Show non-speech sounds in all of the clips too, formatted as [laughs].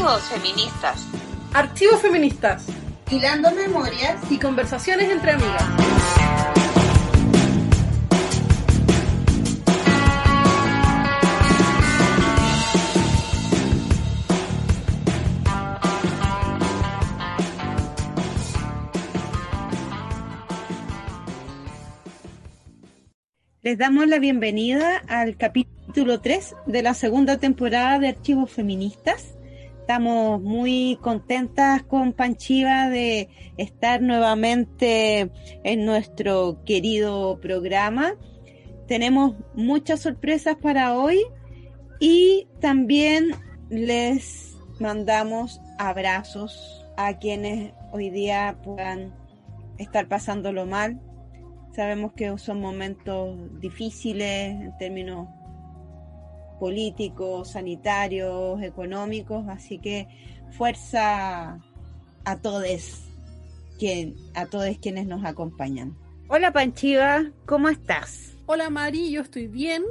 Archivos feministas. Archivos feministas. Hilando memorias y conversaciones entre amigas. Les damos la bienvenida al capítulo 3 de la segunda temporada de Archivos Feministas. Estamos muy contentas con Panchiva de estar nuevamente en nuestro querido programa. Tenemos muchas sorpresas para hoy y también les mandamos abrazos a quienes hoy día puedan estar pasándolo mal Sabemos que son momentos difíciles en términos políticos, sanitarios, económicos, así que fuerza a todos quien, a todos quienes nos acompañan. Hola Panchiva, ¿cómo estás? Hola Mari, yo estoy bien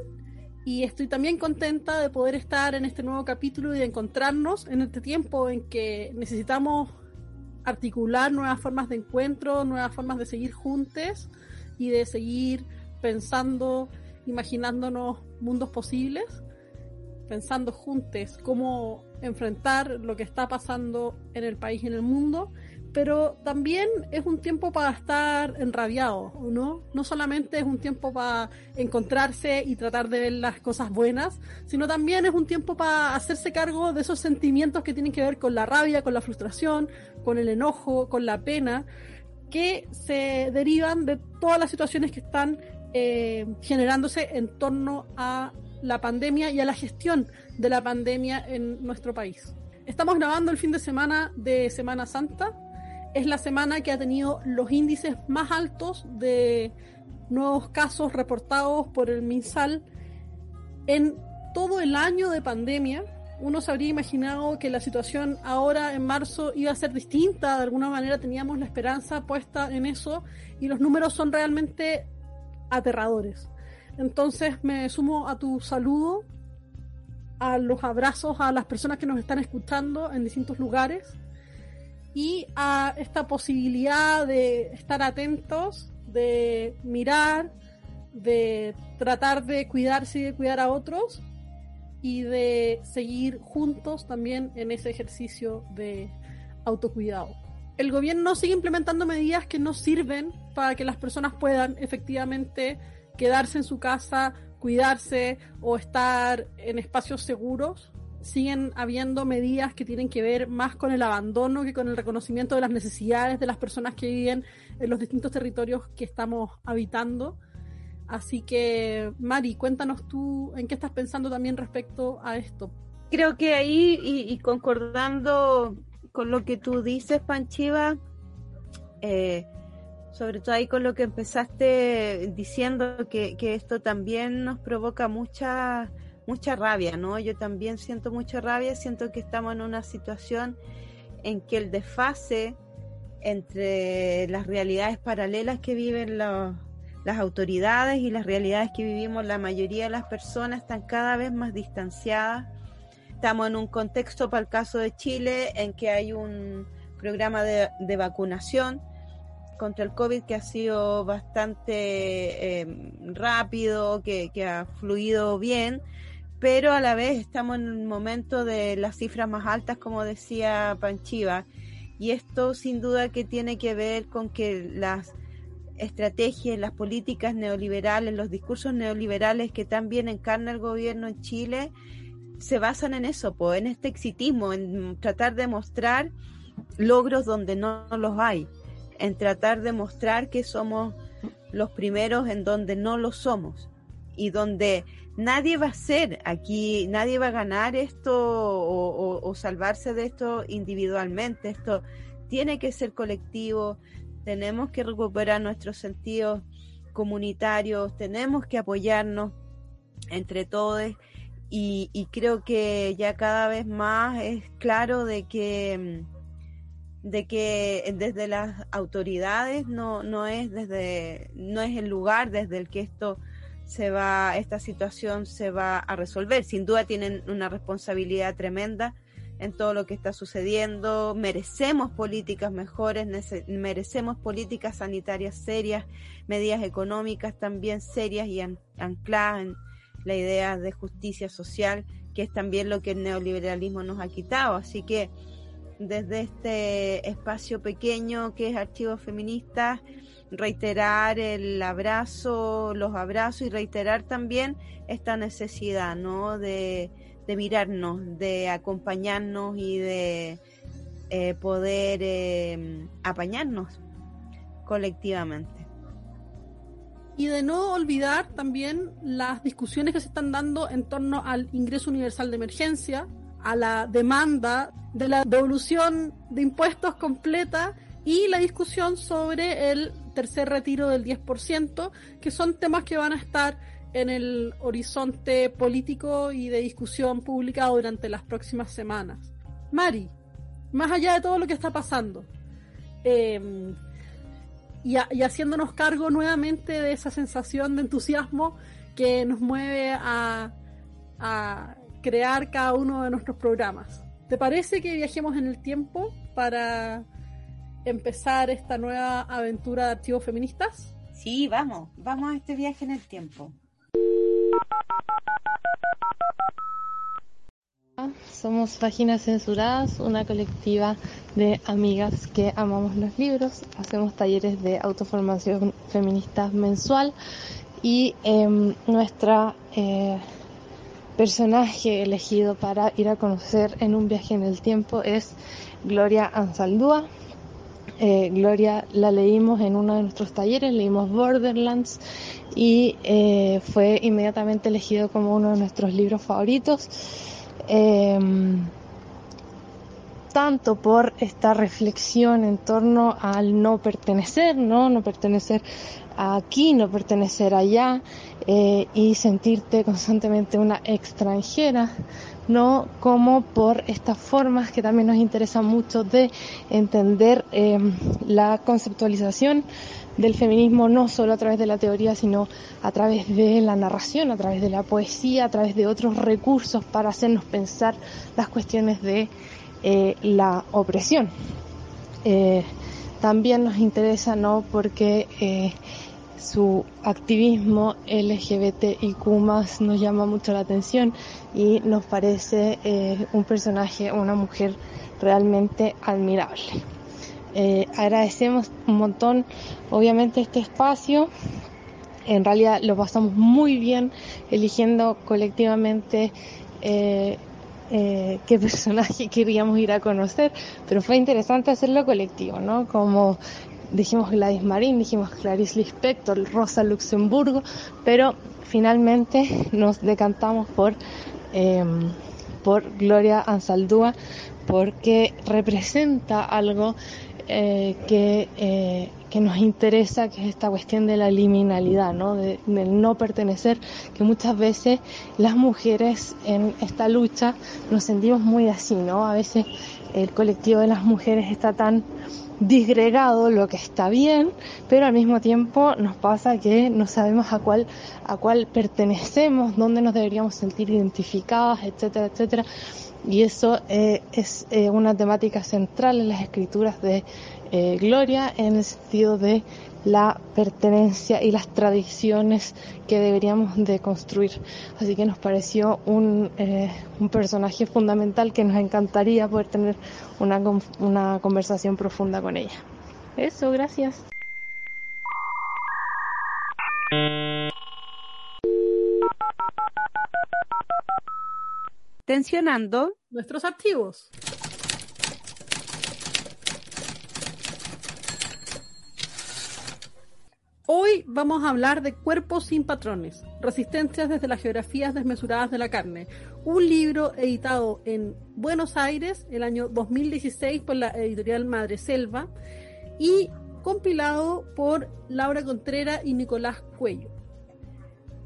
y estoy también contenta de poder estar en este nuevo capítulo y de encontrarnos en este tiempo en que necesitamos articular nuevas formas de encuentro, nuevas formas de seguir juntos y de seguir pensando, imaginándonos mundos posibles, pensando juntos cómo enfrentar lo que está pasando en el país y en el mundo, pero también es un tiempo para estar enrabiado, ¿no? No solamente es un tiempo para encontrarse y tratar de ver las cosas buenas, sino también es un tiempo para hacerse cargo de esos sentimientos que tienen que ver con la rabia, con la frustración, con el enojo, con la pena, que se derivan de todas las situaciones que están eh, generándose en torno a la pandemia y a la gestión de la pandemia en nuestro país. Estamos grabando el fin de semana de Semana Santa. Es la semana que ha tenido los índices más altos de nuevos casos reportados por el MinSal en todo el año de pandemia uno se habría imaginado que la situación ahora en marzo iba a ser distinta, de alguna manera teníamos la esperanza puesta en eso y los números son realmente aterradores. Entonces me sumo a tu saludo, a los abrazos a las personas que nos están escuchando en distintos lugares y a esta posibilidad de estar atentos, de mirar, de tratar de cuidarse y de cuidar a otros y de seguir juntos también en ese ejercicio de autocuidado. El gobierno sigue implementando medidas que no sirven para que las personas puedan efectivamente quedarse en su casa, cuidarse o estar en espacios seguros. Siguen habiendo medidas que tienen que ver más con el abandono que con el reconocimiento de las necesidades de las personas que viven en los distintos territorios que estamos habitando Así que, Mari, cuéntanos tú en qué estás pensando también respecto a esto. Creo que ahí, y, concordando con lo que tú dices, Panchiva, eh, sobre todo ahí con lo que empezaste diciendo, que, que esto también nos provoca mucha, mucha rabia, ¿no? Yo también siento mucha rabia, siento que estamos en una situación en que el desfase entre las realidades paralelas que viven los, las autoridades y las realidades que vivimos la mayoría de las personas están cada vez más distanciadas. Estamos en un contexto, para el caso de Chile, en que hay un programa de, vacunación contra el COVID que ha sido bastante eh, rápido, que, ha fluido bien, pero a la vez estamos en un momento de las cifras más altas, como decía Panchiva, y esto sin duda que tiene que ver con que las estrategias, las políticas neoliberales, los discursos neoliberales que también encarna el gobierno en Chile, se basan en eso, en este exitismo, en tratar de mostrar logros donde no los hay, en tratar de mostrar que somos los primeros en donde no lo somos y donde nadie va a ser aquí, nadie va a ganar esto o, salvarse de esto individualmente, esto tiene que ser colectivo, tenemos que recuperar nuestros sentidos comunitarios, tenemos que apoyarnos entre todos y, creo que ya cada vez más es claro de que de que desde las autoridades no, no es desde no es el lugar desde el que esto se va esta situación se va a resolver sin duda tienen una responsabilidad tremenda en todo lo que está sucediendo, merecemos políticas mejores, merecemos políticas sanitarias serias, medidas económicas también serias y ancladas en la idea de justicia social, que es también lo que el neoliberalismo nos ha quitado. Así que desde este espacio pequeño que es Archivos Feministas, reiterar el abrazo, los abrazos y reiterar también esta necesidad, ¿no? De, mirarnos, de acompañarnos y de eh, poder eh, apañarnos colectivamente. Y de no olvidar también las discusiones que se están dando en torno al ingreso universal de emergencia, a la demanda de la devolución de impuestos completa y la discusión sobre el tercer retiro del 10%, que son temas que van a estar en el horizonte político y de discusión pública durante las próximas semanas. Mari, más allá de todo lo que está pasando, em, y, haciéndonos cargo nuevamente de esa sensación de entusiasmo que nos mueve a crear cada uno de nuestros programas. ¿Te parece que viajemos en el tiempo para empezar esta nueva aventura de archivos feministas? Sí, vamos, vamos a este viaje en el tiempo. Somos Páginas Censuradas, una colectiva de amigas que amamos los libros, hacemos talleres de autoformación feminista mensual y em, nuestra eh, personaje elegido para ir a conocer en un viaje en el tiempo es Gloria Ansaldúa. Eh, Gloria la leímos en uno de nuestros talleres, leímos Borderlands y eh, fue inmediatamente elegido como uno de nuestros libros favoritos. Em, tanto por esta reflexión en torno al no pertenecer, ¿no? No pertenecer aquí, no pertenecer allá eh, y sentirte constantemente una extranjera, no como por estas formas que también nos interesan mucho de entender em, la conceptualización del feminismo no solo a través de la teoría, sino a través de la narración, a través de la poesía, a través de otros recursos para hacernos pensar las cuestiones de eh, la opresión. Eh, también nos interesa, ¿no? Porque su activismo LGBTIQ nos llama mucho la atención y nos parece eh, un personaje, una mujer realmente admirable. Eh, agradecemos un montón, obviamente, este espacio. En realidad lo pasamos muy bien eligiendo colectivamente eh, qué [laughs] personaje queríamos ir a conocer, pero fue interesante hacerlo colectivo, ¿no? Como dijimos Gladys Marín, dijimos Clarice Lispector, Rosa Luxemburgo, pero finalmente nos decantamos por, em, por Gloria Ansaldúa porque representa algo eh, que, eh, que, nos interesa, que es esta cuestión de la liminalidad, ¿no? De, del no pertenecer, que muchas veces las mujeres en esta lucha nos sentimos muy así, ¿no? A veces el colectivo de las mujeres está tan disgregado lo que está bien, pero al mismo tiempo nos pasa que no sabemos a cuál, a cuál pertenecemos, dónde nos deberíamos sentir identificadas, etcétera, etcétera. Y eso eh, es eh, una temática central en las escrituras de eh, Gloria en el sentido de la pertenencia y las tradiciones que deberíamos de construir. Así que nos pareció un, eh, un personaje fundamental que nos encantaría poder tener una, una conversación profunda con ella. Eso, gracias. Tensionando nuestros activos. Hoy vamos a hablar de Cuerpos sin patrones, resistencias desde las geografías desmesuradas de la carne, un libro editado en Buenos Aires el año 2016 por la editorial Madre Selva y compilado por Laura Contrera y Nicolás Cuello.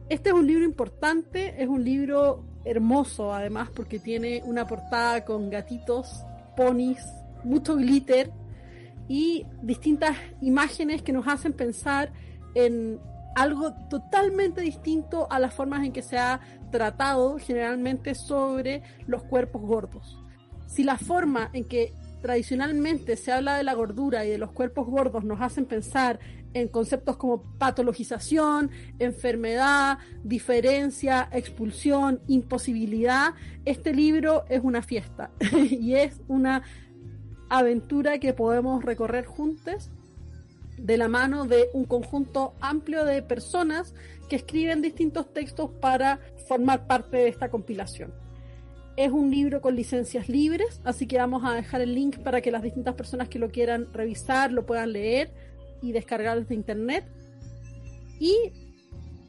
Este es un libro importante, es un libro hermoso además porque tiene una portada con gatitos, ponis, mucho glitter y distintas imágenes que nos hacen pensar en algo totalmente distinto a las formas en que se ha tratado generalmente sobre los cuerpos gordos. si la forma en que tradicionalmente se habla de la gordura y de los cuerpos gordos nos hacen pensar en conceptos como patologización, enfermedad, diferencia, expulsión, imposibilidad, este libro es una fiesta [laughs] y es una aventura que podemos recorrer juntos de la mano de un conjunto amplio de personas que escriben distintos textos para formar parte de esta compilación. Es un libro con licencias libres, así que vamos a dejar el link para que las distintas personas que lo quieran revisar lo puedan leer y descargar desde internet. Y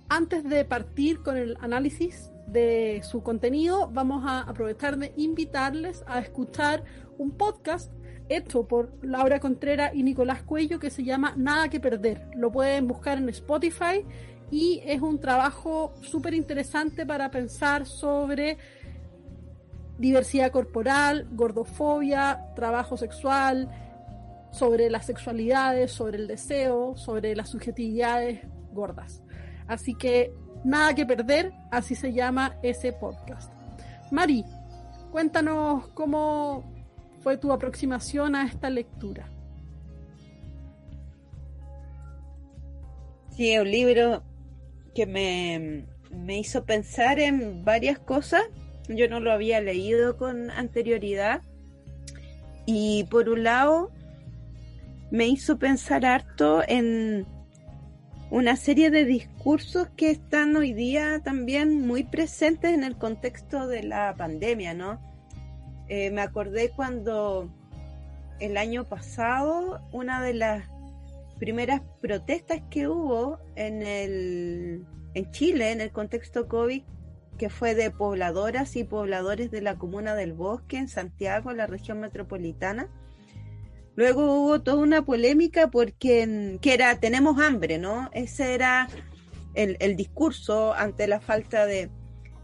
antes de partir con el análisis de su contenido, vamos a aprovechar de invitarles a escuchar un podcast hecho por Laura Contreras y Nicolás Cuello que se llama Nada que Perder. Lo pueden buscar en Spotify y es un trabajo súper interesante para pensar sobre diversidad corporal, gordofobia, trabajo sexual, sobre las sexualidades, sobre el deseo, sobre las subjetividades gordas. Así que nada que perder, así se llama ese podcast. Mari, cuéntanos cómo fue tu aproximación a esta lectura. Sí, un libro que me, me hizo pensar en varias cosas. Yo no lo había leído con anterioridad. Y por un lado, me hizo pensar harto en una serie de discursos que están hoy día también muy presentes en el contexto de la pandemia, ¿no? Eh, me acordé cuando el año pasado una de las primeras protestas que hubo en, el, en Chile, en el contexto COVID, que fue de pobladoras y pobladores de la comuna del Bosque, en Santiago, en la región metropolitana. Luego hubo toda una polémica porque que era tenemos hambre, ¿no? Ese era el, el discurso ante la falta de,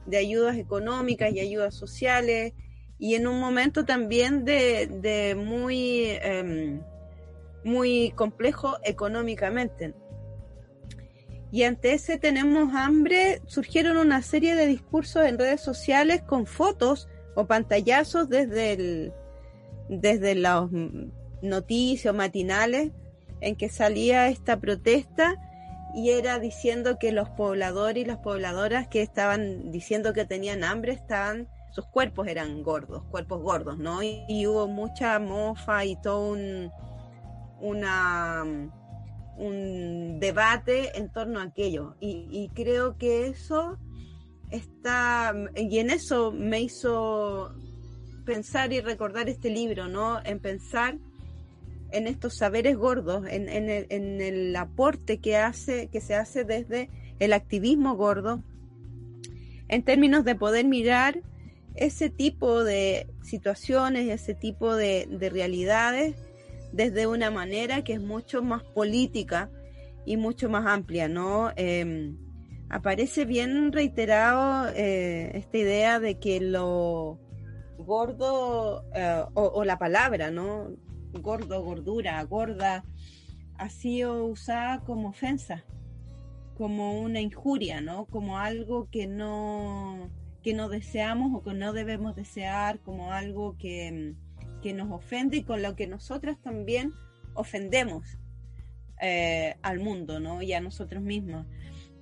de, ayudas económicas y ayudas sociales y en un momento también de, de muy em, muy complejo económicamente. Y ante ese tenemos hambre, surgieron una serie de discursos en redes sociales con fotos o pantallazos desde, el, desde las noticias matinales en que salía esta protesta y era diciendo que los pobladores y las pobladoras que estaban diciendo que tenían hambre estaban, sus cuerpos eran gordos, cuerpos gordos, ¿no? y hubo mucha mofa y todo un, un debate en torno a aquello. Y, creo que eso está, y en eso me hizo pensar y recordar este libro, ¿no? En pensar en estos saberes gordos, en, el, en el aporte que hace, que se hace desde el activismo gordo, en términos de poder mirar ese tipo de situaciones, ese tipo de, de realidades desde una manera que es mucho más política y mucho más amplia, ¿no? Em, aparece bien reiterado eh, esta idea de que lo gordo eh, o, la palabra, ¿no? Gordo, gordura, gorda, ha sido usada como ofensa, como una injuria, ¿no? Como algo que no que no deseamos o que no debemos desear, como algo que em, que nos ofende y con lo que nosotras también ofendemos eh, al mundo, ¿no? Y a nosotros mismos.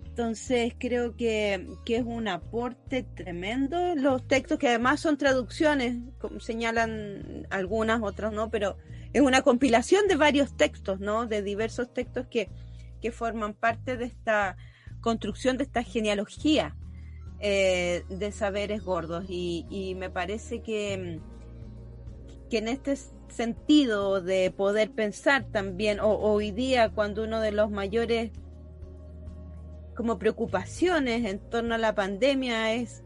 Entonces creo que, es un aporte tremendo. Los textos que además son traducciones, señalan algunas, otras no, pero es una compilación de varios textos, ¿no? De diversos textos que, que forman parte de esta construcción, de esta genealogía eh, de saberes gordos. Y, me parece que que en este sentido de poder pensar también, hoy día cuando uno de los mayores como preocupaciones en torno a la pandemia es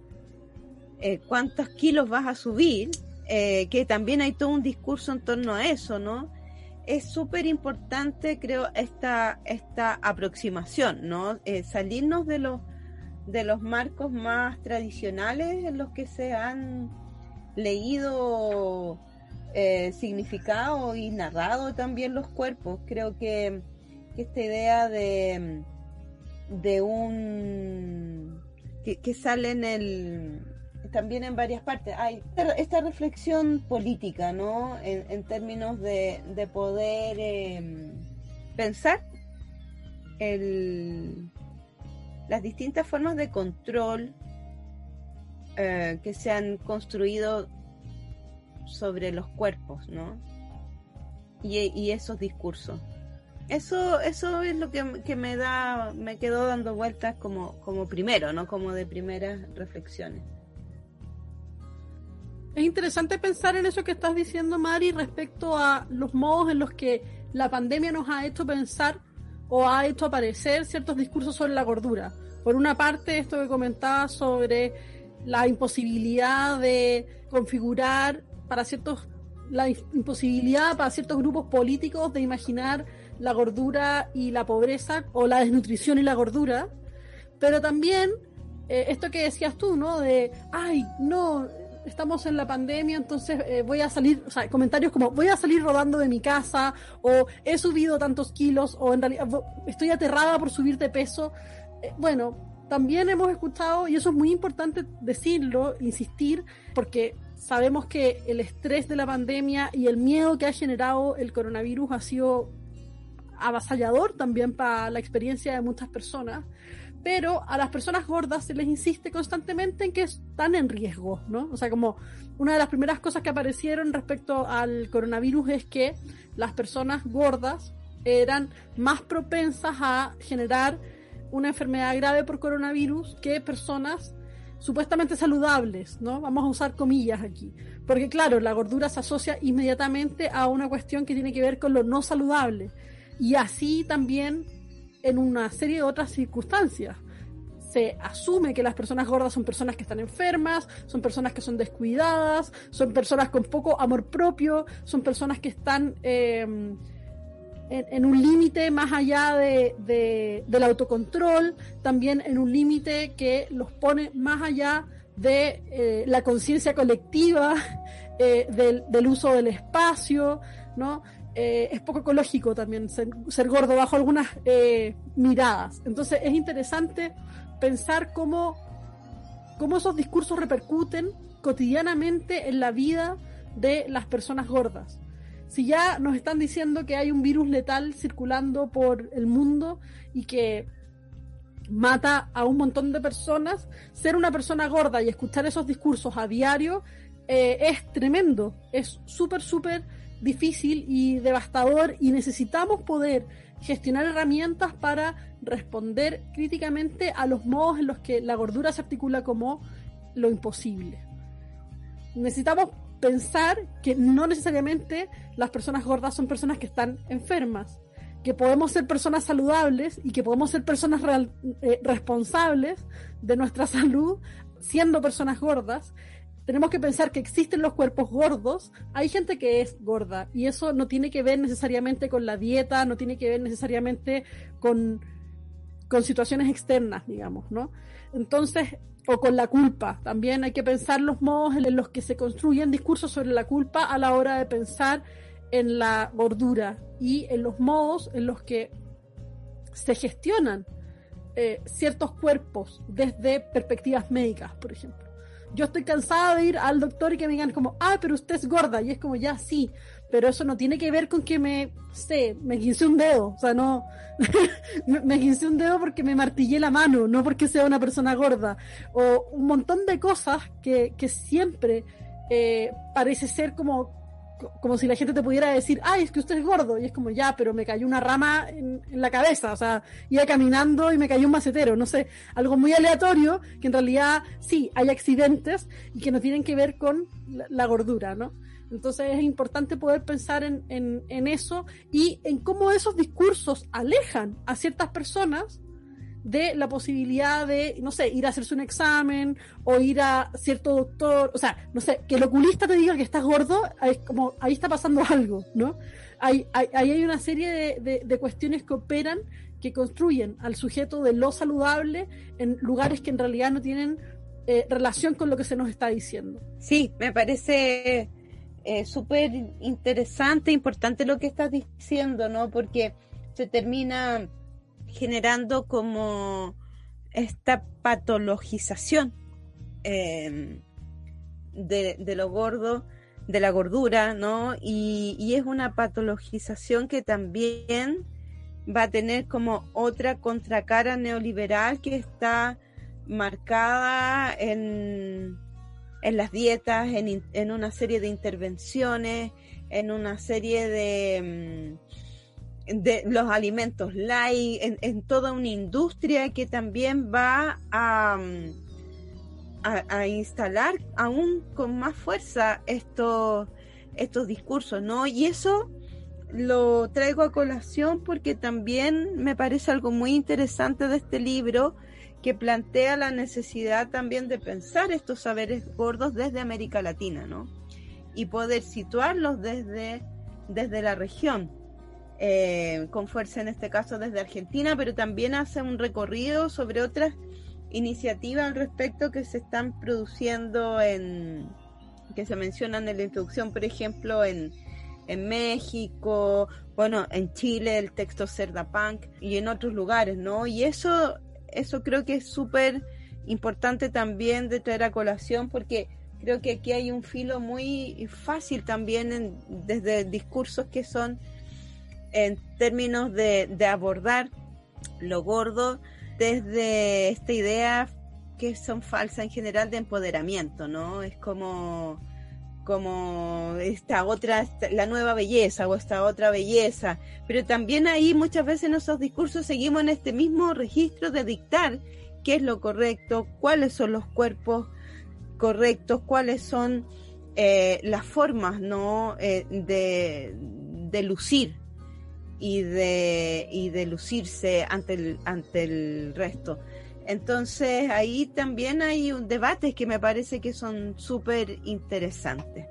eh, cuántos kilos vas a subir, eh, que también hay todo un discurso en torno a eso, ¿no? Es súper importante, creo, esta, esta aproximación, ¿no? Eh, salirnos de los, de los marcos más tradicionales en los que se han leído eh, significado y narrado también los cuerpos. Creo que, esta idea de, de un que, sale en el también en varias partes. Hay esta reflexión política, ¿no? En, términos de, poder em, pensar el, las distintas formas de control eh, que se han construido sobre los cuerpos, ¿no? Y, esos discursos. Eso, eso es lo que, me da, me quedó dando vueltas como, como primero, ¿no? Como de primeras reflexiones. Es interesante pensar en eso que estás diciendo, Mari, respecto a los modos en los que la pandemia nos ha hecho pensar o ha hecho aparecer ciertos discursos sobre la gordura. Por una parte, esto que comentaba sobre la imposibilidad de configurar para ciertos la imposibilidad para ciertos grupos políticos de imaginar la gordura y la pobreza o la desnutrición y la gordura, pero también eh, esto que decías tú, ¿no? De, ay, no, estamos en la pandemia, entonces eh, voy a salir, comentarios como voy a salir rodando de mi casa, o he subido tantos kilos, o en realidad estoy aterrada por subir de peso. Eh, bueno, también hemos escuchado, y eso es muy importante decirlo, insistir, porque sabemos que el estrés de la pandemia y el miedo que ha generado el coronavirus ha sido avasallador también para la experiencia de muchas personas pero a las personas gordas se les insiste constantemente en que están en riesgo, ¿no? O sea, como una de las primeras cosas que aparecieron respecto al coronavirus es que las personas gordas eran más propensas a generar una enfermedad grave por coronavirus que personas supuestamente saludables, ¿no? Vamos a usar comillas aquí. Porque claro, la gordura se asocia inmediatamente a una cuestión que tiene que ver con lo no saludable. Y así también en una serie de otras circunstancias. Se asume que las personas gordas son personas que están enfermas, son personas que son descuidadas, son personas con poco amor propio, son personas que están eh, en, un límite más allá de, del autocontrol, también en un límite que los pone más allá de eh, la conciencia colectiva, [laughs] eh, del, del, uso del espacio, ¿no? Eh, es poco ecológico también ser, gordo bajo algunas eh, miradas. Entonces es interesante pensar cómo, cómo esos discursos repercuten cotidianamente en la vida de las personas gordas. Si ya nos están diciendo que hay un virus letal circulando por el mundo y que mata a un montón de personas, ser una persona gorda y escuchar esos discursos a diario eh, es tremendo, es súper, súper difícil y devastador y necesitamos poder gestionar herramientas para responder críticamente a los modos en los que la gordura se articula como lo imposible. Necesitamos pensar que no necesariamente las personas gordas son personas que están enfermas, que podemos ser personas saludables y que podemos ser personas eh, responsables de nuestra [laughs] salud siendo personas gordas tenemos que pensar que existen los cuerpos gordos. Hay gente que es gorda y eso no tiene que ver necesariamente con la dieta, no tiene que ver necesariamente con, con situaciones externas, digamos, ¿no? Entonces, o con la culpa. También hay que pensar los modos en los que se construyen discursos sobre la culpa a la hora de pensar en la gordura y en los modos en los que se gestionan eh, ciertos cuerpos desde perspectivas médicas, por ejemplo yo estoy cansada de ir al doctor y que me digan como, ah, pero usted es gorda. Y es como, ya, sí, pero eso no tiene que ver con que me, sé, me quince un dedo. O sea, no, [laughs] me quince un dedo porque me martillé la mano, no porque sea una persona gorda. O un montón de cosas que, que siempre eh, parece ser como como si la gente te pudiera decir, ay, es que usted es gordo, y es como, ya, pero me cayó una rama en, la cabeza, o sea, iba caminando y me cayó un macetero, no sé, algo muy aleatorio, que en realidad sí, hay accidentes y que no tienen que ver con la, gordura, ¿no? Entonces es importante poder pensar en, en, en eso y en cómo esos discursos alejan a ciertas personas de la posibilidad de, no sé, ir a hacerse un examen o ir a cierto doctor, o sea, no sé, que el oculista te diga que estás gordo, es como, ahí está pasando [laughs] algo, ¿no? Ahí hay, hay, una serie de, de, cuestiones que operan, que construyen al sujeto de lo saludable en lugares que en realidad no tienen eh, relación con lo que se nos está diciendo. Sí, me parece eh, súper interesante, importante lo que estás diciendo, ¿no? Porque se termina generando como esta patologización em, de, lo gordo, de la gordura, ¿no? Y, y, es una patologización que también va a tener como otra contracara neoliberal que está marcada en, en las dietas, en, en, una serie de intervenciones, en una serie de, mm, de los alimentos light, en, en, toda una industria que también va a, mm, a, a instalar aún con más fuerza estos, estos discursos, ¿no? Y eso lo traigo a colación porque también me parece algo muy interesante de este libro que plantea la necesidad también de pensar estos saberes gordos desde América Latina, ¿no? Y poder situarlos desde, desde la región, eh, con fuerza en este caso desde Argentina, pero también hace un recorrido sobre otras iniciativas al respecto que se están produciendo en, que se mencionan en la introducción, por ejemplo, en, México, bueno, en Chile el texto Cerda Punk y en otros lugares, ¿no? Y eso, eso creo que es súper importante también de traer a colación porque creo que aquí hay un filo muy fácil también desde discursos que son en términos de, de abordar lo gordo desde esta idea que son falsas en general de empoderamiento, ¿no? Es como como esta otra, la nueva belleza o esta otra belleza. Pero también ahí muchas veces en esos discursos seguimos en este mismo registro de dictar qué es lo correcto, cuáles son los cuerpos correctos, cuáles son eh, las formas ¿no? Eh, de, de, lucir y de, y de lucirse ante el, ante el resto. Entonces ahí también hay un debate que me parece que son súper interesantes.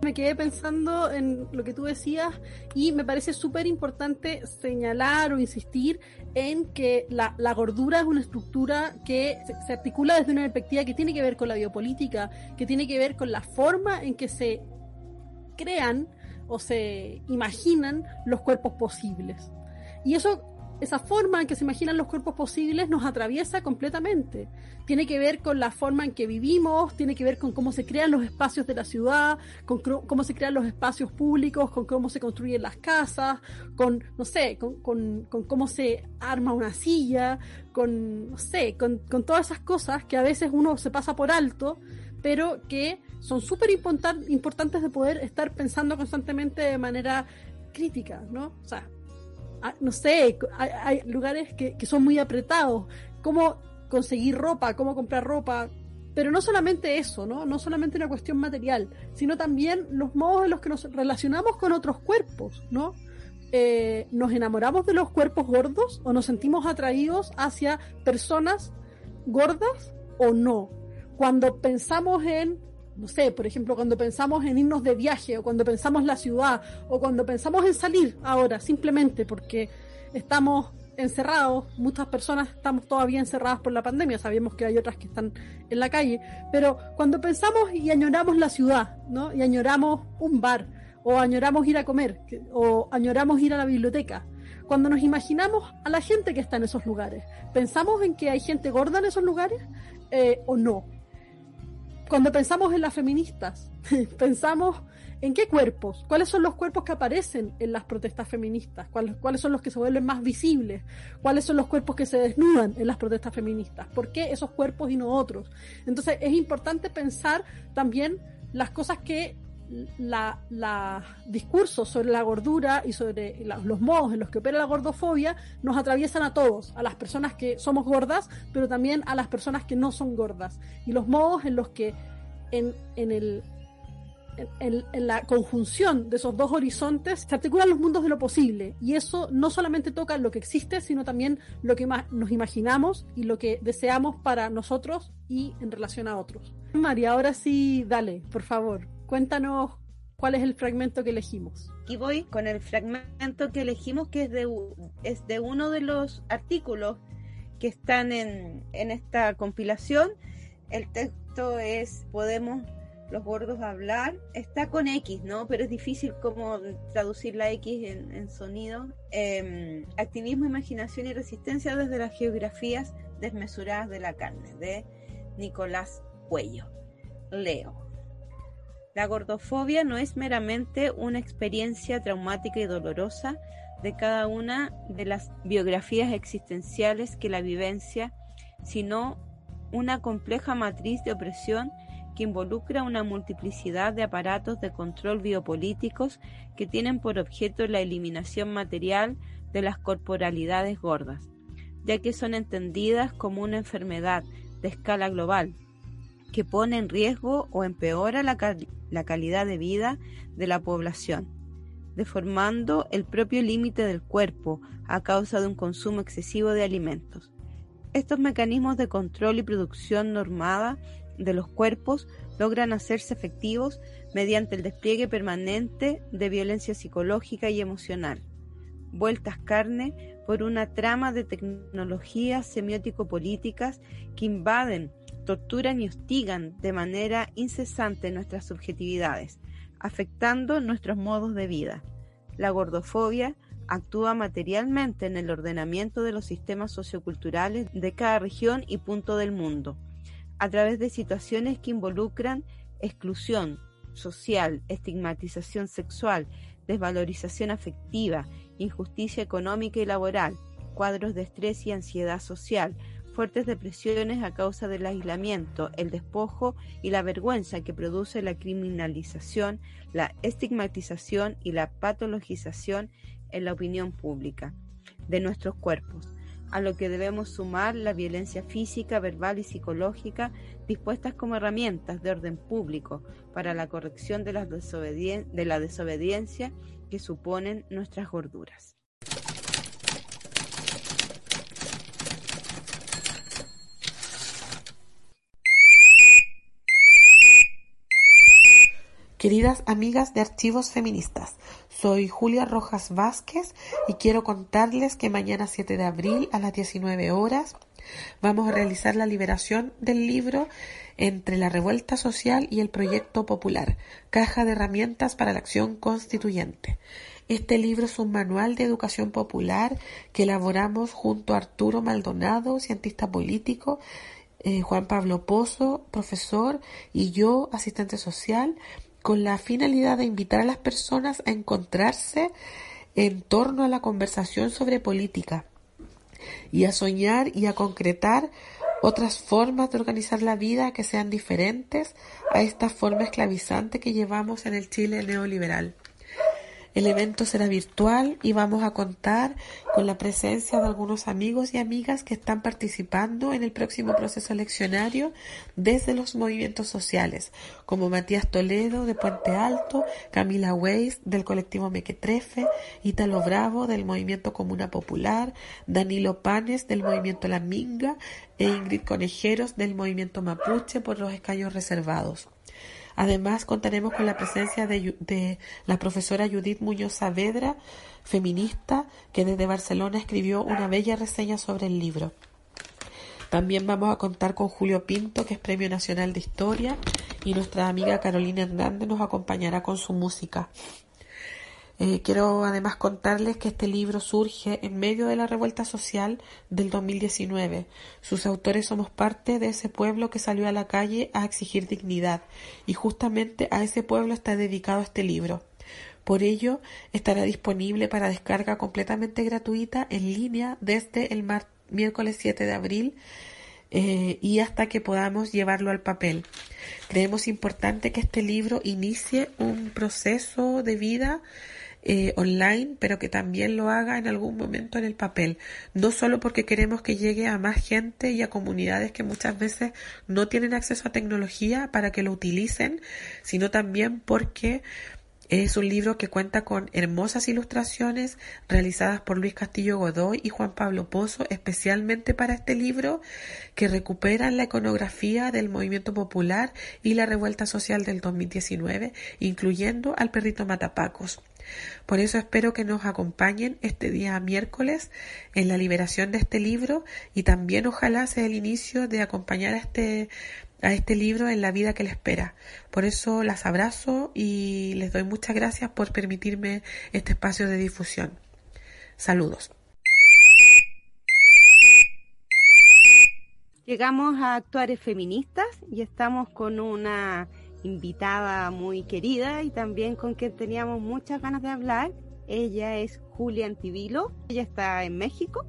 Me quedé pensando en lo que tú decías y me parece súper importante señalar o insistir en que la, la, gordura es una estructura que se, se, articula desde una perspectiva que tiene que ver con la biopolítica, que tiene que ver con la forma en que se crean o se imaginan los cuerpos posibles. Y eso esa forma en que se imaginan los cuerpos posibles nos atraviesa completamente. Tiene que ver con la forma en que vivimos, tiene que ver con cómo se crean los espacios de la ciudad, con cómo se crean los espacios públicos, con cómo se construyen las casas, con, no sé, con, cómo se arma una silla, con, no sé, con todas esas cosas que a veces uno se pasa por alto, pero que son súper importantes de poder estar pensando constantemente de manera crítica, ¿no? O sea, no sé, hay, hay lugares que, que, son muy apretados, cómo conseguir ropa, cómo comprar ropa, pero no solamente eso, ¿no? No solamente una cuestión material, sino también los modos en los que nos relacionamos con otros cuerpos, ¿no? Eh, ¿Nos enamoramos de los cuerpos gordos o nos sentimos atraídos hacia personas gordas o no? Cuando pensamos en no sé, por ejemplo, cuando pensamos en irnos de viaje o cuando pensamos en la ciudad o cuando pensamos en salir ahora, simplemente porque estamos encerrados, muchas personas estamos todavía encerradas por la pandemia, sabemos que hay otras que están en la calle, pero cuando pensamos y añoramos la ciudad, ¿no? Y añoramos un bar, o añoramos ir a comer, o añoramos ir a la biblioteca, cuando nos imaginamos a la gente que está en esos lugares, ¿pensamos en que hay gente gorda en esos lugares eh, o no? Cuando pensamos en las feministas, [laughs] pensamos en qué cuerpos, cuáles son los cuerpos que aparecen en las protestas feministas, cuáles, cuáles son los que se vuelven más visibles, cuáles son los cuerpos que se desnudan en las protestas feministas, por qué esos cuerpos y no otros. Entonces es importante pensar también las cosas que la, discursos sobre la gordura y sobre los modos en los que opera la gordofobia nos atraviesan a todos, a las personas que somos gordas, pero también a las personas que no son gordas. Y los modos en los que en el en, en, la conjunción de esos dos horizontes se articulan los mundos de lo posible y eso no solamente toca lo que existe sino también lo que nos imaginamos y lo que deseamos para nosotros y en relación a otros. María, ahora sí, dale, por favor cuéntanos cuál es el fragmento que elegimos. Aquí voy con el fragmento que elegimos, que es de, es de uno de los artículos que están en, en esta compilación. El texto es Podemos los gordos hablar. Está con X, ¿no? Pero es difícil como traducir la X en, sonido. Eh, activismo, imaginación y resistencia desde las geografías desmesuradas de la carne, de Nicolás Cuello. Leo La gordofobia no es meramente una experiencia traumática y dolorosa de cada una de las biografías existenciales que la vivencia, sino una compleja matriz de opresión que involucra una multiplicidad de aparatos de control biopolíticos que tienen por objeto la eliminación material de las corporalidades gordas, ya que son entendidas como una enfermedad de escala global que pone en riesgo o empeora la, la calidad de vida de la población, deformando el propio límite del cuerpo a causa de un consumo excesivo de alimentos. Estos mecanismos de control y producción normada de los cuerpos logran hacerse efectivos mediante el despliegue permanente de violencia psicológica y emocional, vueltas carne por una trama de tecnologías semiótico-políticas que invaden, torturan y hostigan de manera incesante nuestras subjetividades, afectando nuestros modos de vida. La gordofobia actúa materialmente en el ordenamiento de los sistemas socioculturales de cada región y punto del mundo a través de situaciones que involucran exclusión social, estigmatización sexual, desvalorización afectiva, injusticia económica y laboral, cuadros de estrés y ansiedad social, fuertes depresiones a causa del aislamiento, el despojo y la vergüenza que produce la criminalización, la estigmatización y la patologización en la opinión pública de nuestros cuerpos, a lo que debemos sumar la violencia física, verbal y psicológica dispuestas como herramientas de orden público para la corrección de, de la desobediencia que suponen nuestras gorduras. Queridas amigas de Archivos Feministas, soy Julia Rojas Vázquez y quiero contarles que mañana 7 de abril a las 19 horas vamos a realizar la liberación del libro entre la revuelta social y el proyecto popular, caja de herramientas para la acción constituyente. Este libro es un manual de educación popular que elaboramos junto a Arturo Maldonado, cientista político, eh, Juan Pablo Pozo, profesor, y yo, asistente social, con la finalidad de invitar a las personas a encontrarse en torno a la conversación sobre política y a soñar y a concretar otras formas de organizar la vida que sean diferentes a esta forma esclavizante que llevamos en el Chile neoliberal. El evento será virtual y vamos a contar con la presencia de algunos amigos y amigas que están participando en el próximo proceso eleccionario desde los movimientos sociales, como Matías Toledo de Puente Alto, Camila Weiss del colectivo Mequetrefe, Italo Bravo del movimiento Comuna Popular, Danilo Panes del movimiento La Minga e Ingrid Conejeros del movimiento Mapuche por los escaños reservados. Además, contaremos con la presencia de, la profesora Judith Muñoz Saavedra, feminista, que desde Barcelona escribió una bella reseña sobre el libro. También vamos a contar con Julio Pinto, que es Premio Nacional de Historia, y nuestra amiga Carolina Hernández nos acompañará con su música. Eh, quiero además contarles que este libro surge en medio de la revuelta social del 2019. Sus autores somos parte de ese pueblo que salió a la calle a exigir dignidad y justamente a ese pueblo está dedicado este libro. Por ello, estará disponible para descarga completamente gratuita en línea desde el miércoles 7 de abril eh, y hasta que podamos llevarlo al papel. Creemos importante que este libro inicie un proceso de vida eh, online, pero que también lo haga en algún momento en el papel. No solo porque queremos que llegue a más gente y a comunidades que muchas veces no tienen acceso a tecnología para que lo utilicen, sino también porque es un libro que cuenta con hermosas ilustraciones realizadas por Luis Castillo Godoy y Juan Pablo Pozo, especialmente para este libro, que recuperan la iconografía del movimiento popular y la revuelta social del 2019, incluyendo al perrito Matapacos. Por eso espero que nos acompañen este día miércoles en la liberación de este libro y también ojalá sea el inicio de acompañar a este a este libro en la vida que le espera. Por eso las abrazo y les doy muchas gracias por permitirme este espacio de difusión. Saludos. Llegamos a Actuares Feministas y estamos con una invitada muy querida y también con quien teníamos muchas ganas de hablar. Ella es Julia Antivilo, ella está en México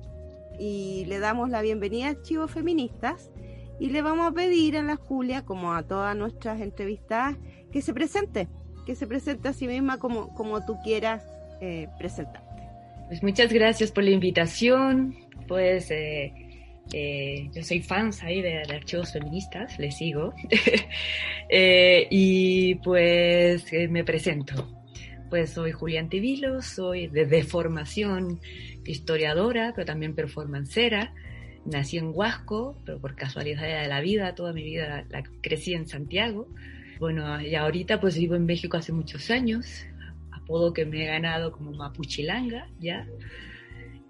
y le damos la bienvenida a Archivos Feministas y le vamos a pedir a la Julia, como a todas nuestras entrevistadas, que se presente, que se presente a sí misma como, como tú quieras eh, presentarte. Pues muchas gracias por la invitación, pues eh, eh, yo soy fan ahí de, archivos feministas, le sigo. [laughs] Eh, y pues eh, me presento. Pues soy Julián Tibilo, soy de, formación historiadora, pero también performancera. Nací en Huasco, pero por casualidad de la vida, toda mi vida la, crecí en Santiago. Bueno, y ahorita pues vivo en México hace muchos años, apodo que me he ganado como Mapuchilanga, ya.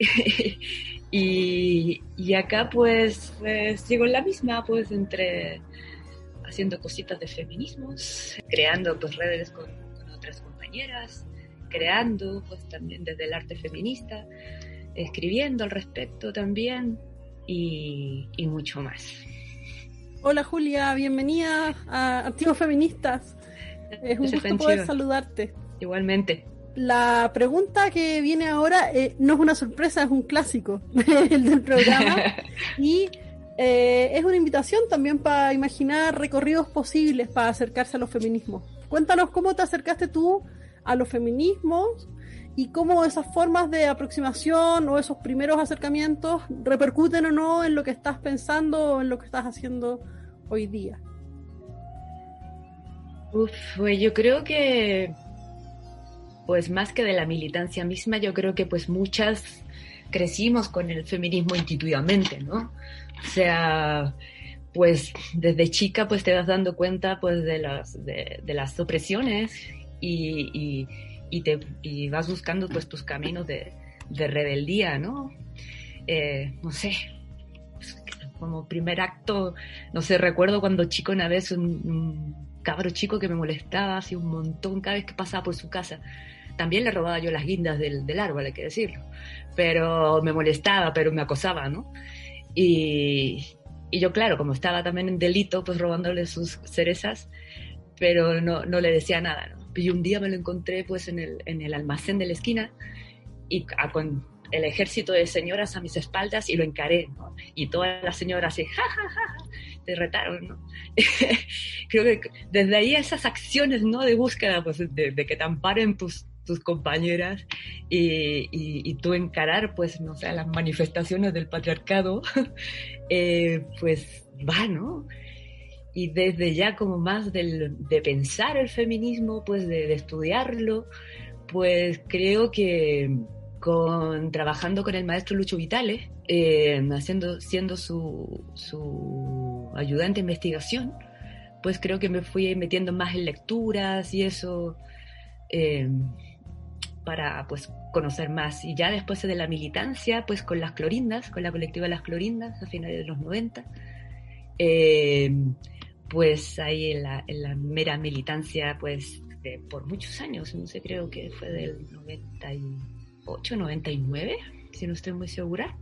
[laughs] y, y, acá pues eh, sigo en la misma, pues entre haciendo cositas de feminismos, creando pues redes con, otras compañeras, creando pues también desde el arte feminista, escribiendo al respecto también y, y mucho más. Hola Julia, bienvenida a Activos Feministas. Es un gusto poder saludarte. Igualmente. La pregunta que viene ahora eh, no es una sorpresa, es un clásico [laughs] del programa. [laughs] y eh, es una invitación también para imaginar recorridos posibles para acercarse a los feminismos. Cuéntanos cómo te acercaste tú a los feminismos y cómo esas formas de aproximación o esos primeros acercamientos repercuten o no en lo que estás pensando o en lo que estás haciendo hoy día. Uf, pues yo creo que pues más que de la militancia misma, yo creo que pues muchas crecimos con el feminismo intuitivamente, ¿no? O sea, pues desde chica pues te vas dando cuenta pues de las, de, las opresiones y, y, te, y vas buscando pues tus caminos de, de rebeldía, ¿no? Eh, no sé, como primer acto, no sé, recuerdo cuando chico una vez un cabro chico que me molestaba así un montón cada vez que pasaba por su casa también le robaba yo las guindas del, del árbol, hay que decirlo. Pero me molestaba, pero me acosaba, ¿no? Y, y yo, claro, como estaba también en delito, pues robándole sus cerezas, pero no, no le decía nada, ¿no? Y un día me lo encontré pues en el, en el almacén de la esquina y con el ejército de señoras a mis espaldas y lo encaré, ¿no? Y todas las señoras así, ja, ja, ja, te retaron, ¿no? [laughs] Creo que desde ahí esas acciones, ¿no? De búsqueda, pues, de, de que te amparen tus, tus compañeras y, y, tú encarar, pues, no sé, las manifestaciones del patriarcado, [laughs] eh, pues va, ¿no? Y desde ya como más del, de pensar el feminismo, pues de, estudiarlo, pues creo que con trabajando con el maestro Lucho Vitale, eh, haciendo, siendo su, su ayudante de investigación, pues creo que me fui metiendo más en lecturas y eso. Eh, para pues conocer más. Y ya después de la militancia, pues con las clorindas, con la colectiva Las Clorindas a finales de los 90, eh, pues ahí en la, mera militancia, pues por muchos años, no sé, creo que fue del 98, 99, si no estoy muy segura,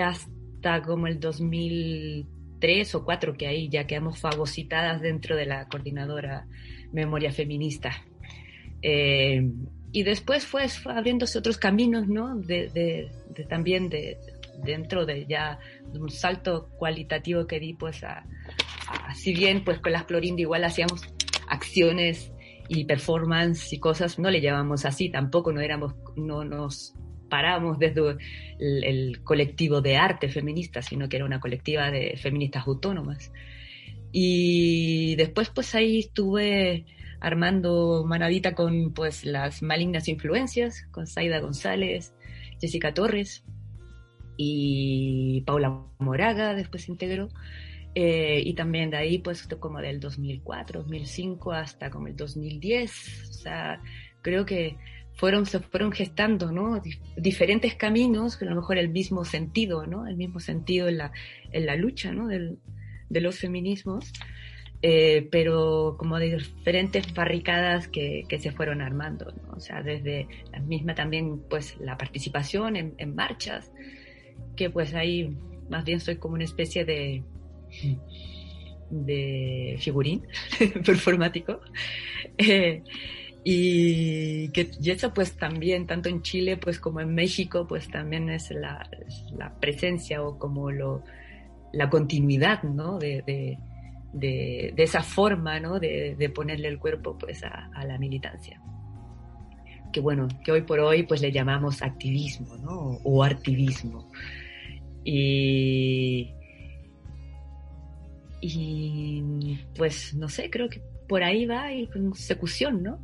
hasta como el 2003 o 4 que ahí ya quedamos fagocitadas dentro de la coordinadora Memoria Feminista. Eh, y después fue, abriéndose otros caminos, ¿no? De, de, también de, dentro de ya un salto cualitativo que di, pues, a, si bien, pues, con las Clorinda igual hacíamos acciones y performance y cosas, no le llamamos así, tampoco no éramos, no nos paramos desde el, el, colectivo de arte feminista, sino que era una colectiva de feministas autónomas. Y después, pues, ahí estuve armando manadita con pues las malignas influencias, con Zaida González, Jessica Torres y Paula Moraga, después se integró. Eh, y también de ahí, pues, como del 2004, 2005 hasta como el 2010. O sea, creo que fueron, se fueron gestando, ¿no? diferentes caminos, a lo mejor el mismo sentido, ¿no? El mismo sentido en la, en la lucha, ¿no? Del, de los feminismos. Eh, pero como de diferentes barricadas que, que se fueron armando, ¿no? o sea, desde la misma también, pues, la participación en, en, marchas, que pues ahí más bien soy como una especie de, de figurín [laughs] performático. Eh, y, que, y eso pues también, tanto en Chile pues como en México, pues también es la, la presencia o como lo, la continuidad, ¿no? De, de, de, esa forma, ¿no? De, de, ponerle el cuerpo pues a, la militancia. Que bueno, que hoy por hoy pues le llamamos activismo, ¿no? O artivismo. Y, y pues no sé, creo que por ahí va y consecución, ¿no?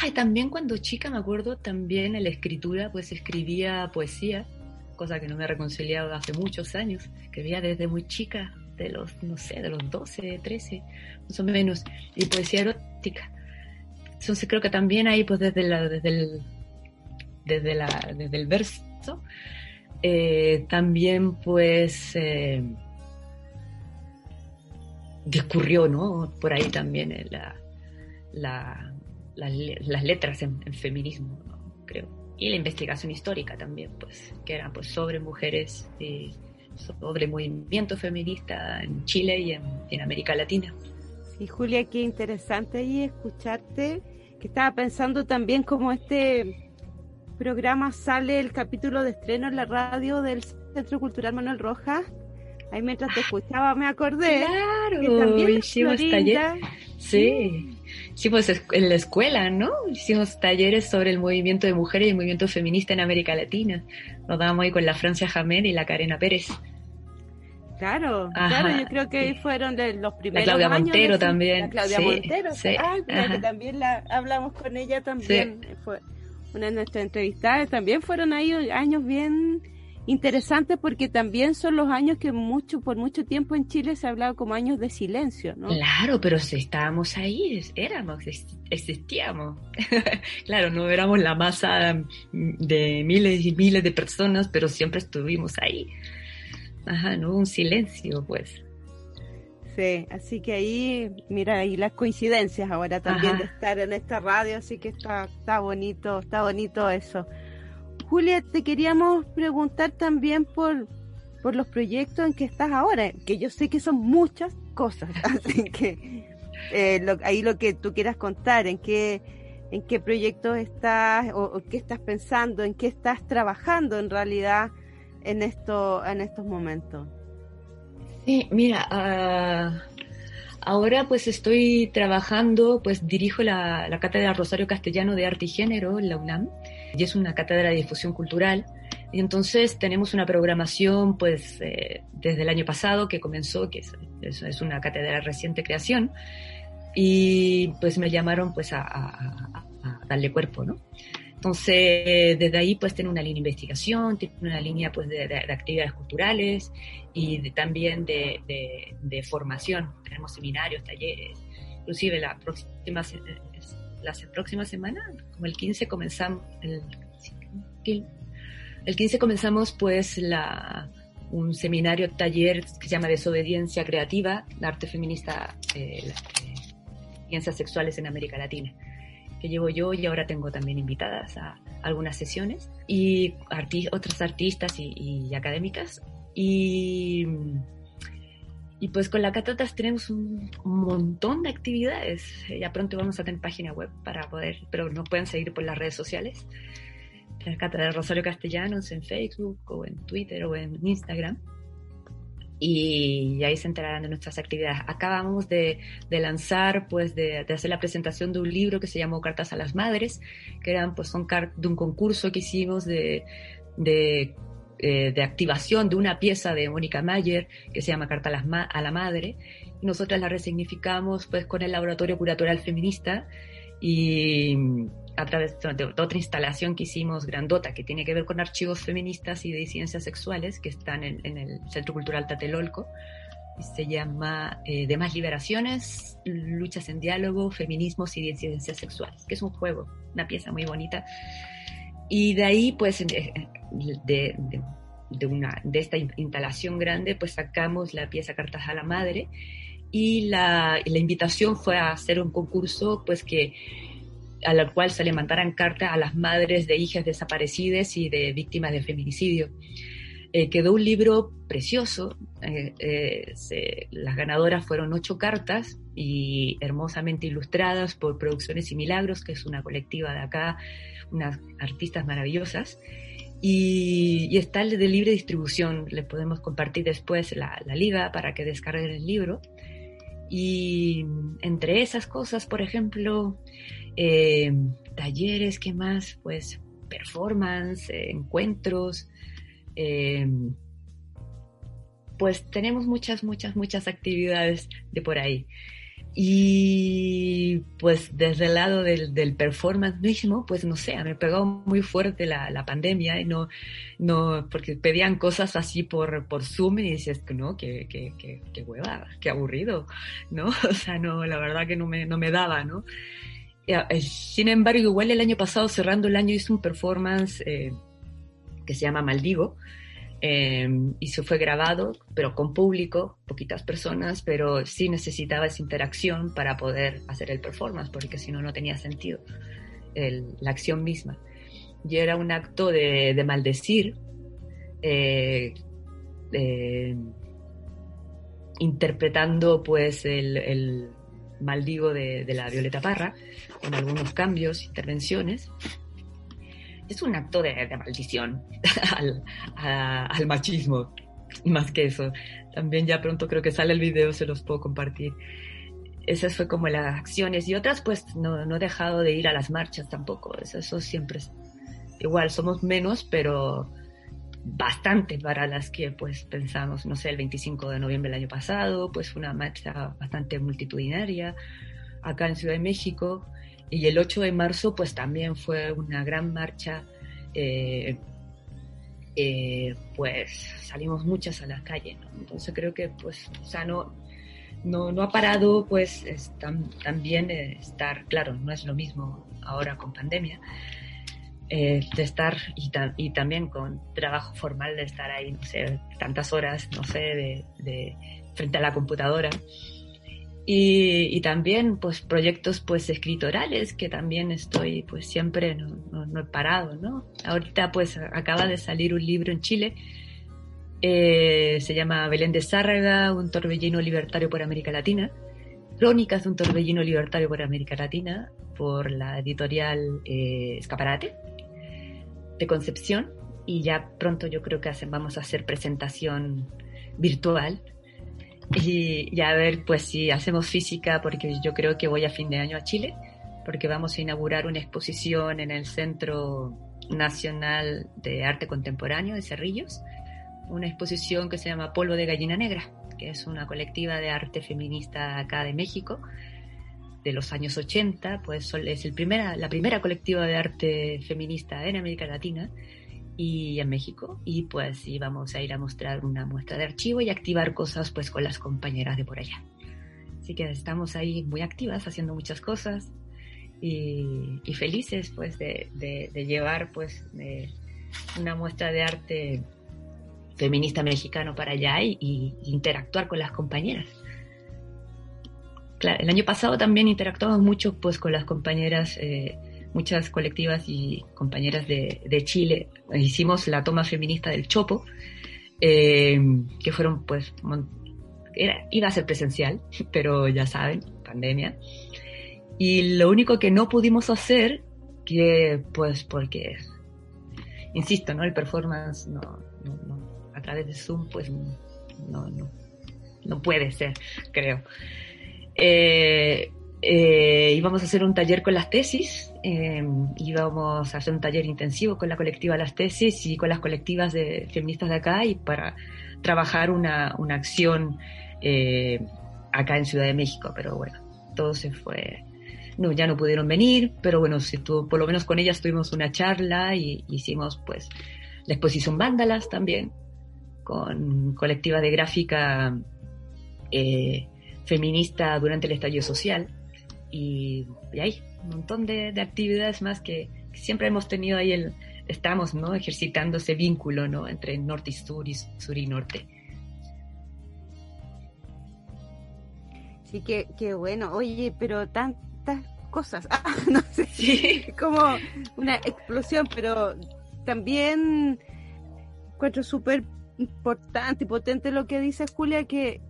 Ay, también cuando chica me acuerdo también en la escritura, pues escribía poesía, cosa que no me he reconciliado hace muchos años, que veía desde muy chica, de los, no sé, de los 12, 13, más o menos, y poesía erótica. Entonces creo que también ahí, pues desde, la, desde, el, desde, la, desde el verso, eh, también pues eh, discurrió, ¿no? Por ahí también la, las letras en, feminismo, creo. Y la investigación histórica también, pues, que era pues sobre mujeres y sobre movimiento feminista en Chile y en, en América Latina. Sí, Julia, qué interesante ahí escucharte, que estaba pensando también como este programa sale el capítulo de estreno en la radio del Centro Cultural Manuel Rojas. Ahí mientras te escuchaba me acordé. Claro, que también hicimos taller. Sí. Hicimos en la escuela, ¿no? Hicimos talleres sobre el movimiento de mujeres y el movimiento feminista en América Latina. Nos dábamos ahí con la Francia Jamén y la Karena Pérez. Claro, Ajá, claro, yo creo que sí. fueron de los primeros. La Claudia años Montero de, también. La Claudia sí, Montero, sí. Ah, mira, que también la hablamos con ella también. Fue una de nuestras entrevistadas. También fueron ahí años bien interesantes porque también son los años que mucho por mucho tiempo en Chile se ha hablado como años de silencio, ¿no? Claro, pero si estábamos ahí, éramos, existíamos. [laughs] claro, no éramos la masa de miles y miles de personas, pero siempre estuvimos ahí. Ajá, no un silencio, pues. Sí, así que ahí, mira, ahí las coincidencias ahora también Ajá. de estar en esta radio, así que está, está bonito, está bonito eso. Julia, te queríamos preguntar también por, por los proyectos en que estás ahora, que yo sé que son muchas cosas, [laughs] así que eh, lo, ahí lo que tú quieras contar, en qué, en qué proyectos estás o, o, qué estás pensando, en qué estás trabajando en realidad en, esto, en estos momentos. Sí, mira, uh, ahora pues estoy trabajando, pues dirijo la, la Cátedra Rosario Castellano de Arte y Género en la UNAM y es una cátedra de difusión cultural. Y entonces tenemos una programación pues eh, desde el año pasado que comenzó, que es, es, una cátedra de reciente creación, y pues me llamaron pues a, a, a darle cuerpo, ¿no? Entonces, desde ahí pues tiene una línea de investigación, tiene una línea pues de, de, de actividades culturales y de, también de, formación. Tenemos seminarios, talleres, inclusive la próxima, la próxima semana, como el 15 comenzamos, el, el 15 comenzamos pues la, un seminario, taller que se llama Desobediencia Creativa, arte feminista, eh, eh, ciencias sexuales en América Latina que llevo yo y ahora tengo también invitadas a algunas sesiones y arti otras artistas y, y, académicas. Y, y pues con la Catatas tenemos un, montón de actividades. Ya pronto vamos a tener página web para poder pero nos pueden seguir por las redes sociales. La Cátedra Rosario Castellanos en Facebook o en Twitter o en Instagram. Y ahí se enterarán de nuestras actividades. Acabamos de, de lanzar, pues, de, de, hacer la presentación de un libro que se llamó Cartas a las Madres, que eran, pues, son de un concurso que hicimos de, de, eh, de activación de una pieza de Mónica Mayer que se llama Carta a, la Madre. Y nosotras la resignificamos, pues, con el Laboratorio Curatorial Feminista y a través de otra instalación que hicimos grandota que tiene que ver con archivos feministas y de ciencias sexuales que están en, en el Centro Cultural Tatelolco. Y se llama eh, Demás Liberaciones, Luchas en Diálogo, Feminismos y Ciencias Sexuales, que es un juego, una pieza muy bonita. Y de ahí, pues, de, de, de, una, de esta instalación grande, pues sacamos la pieza Cartas a la Madre y la, la invitación fue a hacer un concurso, pues que a la cual se le mandaran cartas a las madres de hijas desaparecidas y de víctimas de feminicidio. Eh, quedó un libro precioso. Eh, eh, las ganadoras fueron ocho cartas y hermosamente ilustradas por Producciones y Milagros, que es una colectiva de acá, unas artistas maravillosas. Y, está de libre distribución. Les podemos compartir después la, la liga para que descarguen el libro. Y entre esas cosas, por ejemplo, talleres, ¿qué más? Pues performance, encuentros. Eh, pues tenemos muchas, muchas, muchas actividades de por ahí. Y pues desde el lado del, del, performance mismo, pues no sé, me pegó muy fuerte la, la, pandemia y no, no, porque pedían cosas así por, por Zoom y dices que no, que, que, que, que hueva, que aburrido, ¿no? [laughs] O sea, no, la verdad que no me, no me daba, ¿no? Eh, sin embargo, igual el año pasado, cerrando el año, hice un performance eh, que se llama Maldigo, eh, y se fue grabado, pero con público, poquitas personas, pero sí necesitaba esa interacción para poder hacer el performance, porque si no, no tenía sentido la acción misma. Y era un acto de, de maldecir, eh, eh, interpretando pues el, maldigo de, la Violeta Parra, con algunos cambios, intervenciones es un acto de, de maldición [laughs] al, a, al, machismo, más que eso. También ya pronto creo que sale el video, se los puedo compartir. Esas fue como las acciones y otras pues no, no he dejado de ir a las marchas tampoco. Eso, eso siempre es igual, somos menos, pero bastante para las que pues pensamos, no sé, el 25 de noviembre del año pasado, pues fue una marcha bastante multitudinaria acá en Ciudad de México y el 8 de marzo, pues también fue una gran marcha. Eh, eh, pues salimos muchas a la calle, ¿no? Entonces creo que, pues, o sea, no, no, no ha parado, pues, es tam, también eh, estar, claro, no es lo mismo ahora con pandemia, de estar y, ta y, también con trabajo formal de estar ahí, no sé, tantas horas, no sé, de, de frente a la computadora. Y, y, también pues proyectos pues escritorales que también estoy pues siempre no, no, no, he parado no ahorita pues acaba de salir un libro en Chile eh, se llama Belén de Zárraga un torbellino libertario por América Latina crónicas de un torbellino libertario por América Latina por la editorial eh, Escaparate de Concepción y ya pronto yo creo que hacen, vamos a hacer presentación virtual y, y, a ver pues si hacemos física, porque yo creo que voy a fin de año a Chile, porque vamos a inaugurar una exposición en el Centro Nacional de Arte Contemporáneo de Cerrillos, una exposición que se llama Polvo de Gallina Negra, que es una colectiva de arte feminista acá de México de los años 80, pues es el primera, la primera colectiva de arte feminista en América Latina y en México y pues íbamos a ir a mostrar una muestra de archivo y activar cosas pues con las compañeras de por allá. Así que estamos ahí muy activas haciendo muchas cosas y, y felices pues de, de, de llevar pues de una muestra de arte feminista mexicano para allá y, y, interactuar con las compañeras. Claro, el año pasado también interactuamos mucho pues con las compañeras eh, muchas colectivas y compañeras de, de Chile hicimos la toma feminista del Chopo, eh, que fueron pues, era, iba a ser presencial, [laughs] pero ya saben, pandemia. Y lo único que no pudimos hacer, que pues porque, insisto, ¿no? El performance no, a través de Zoom pues no, no, no puede ser, creo. Eh, eh, íbamos a hacer un taller con las tesis, eh, íbamos a hacer un taller intensivo con la colectiva Las Tesis y con las colectivas de feministas de acá y para trabajar una, una acción eh, acá en Ciudad de México, pero bueno, todo se fue. No, ya no pudieron venir, pero bueno, si por lo menos con ellas tuvimos una charla y hicimos pues la exposición Vándalas también, con colectiva de gráfica eh, feminista durante el estallido social y, y hay un montón de, de actividades más que, que, siempre hemos tenido ahí el estamos no ejercitando ese vínculo no entre norte y sur y sur y norte. Sí que, que bueno. Oye pero tantas cosas. [laughs] Ah, no sé. Sí. como una explosión pero también encuentro súper importante y potente lo que dice Julia, que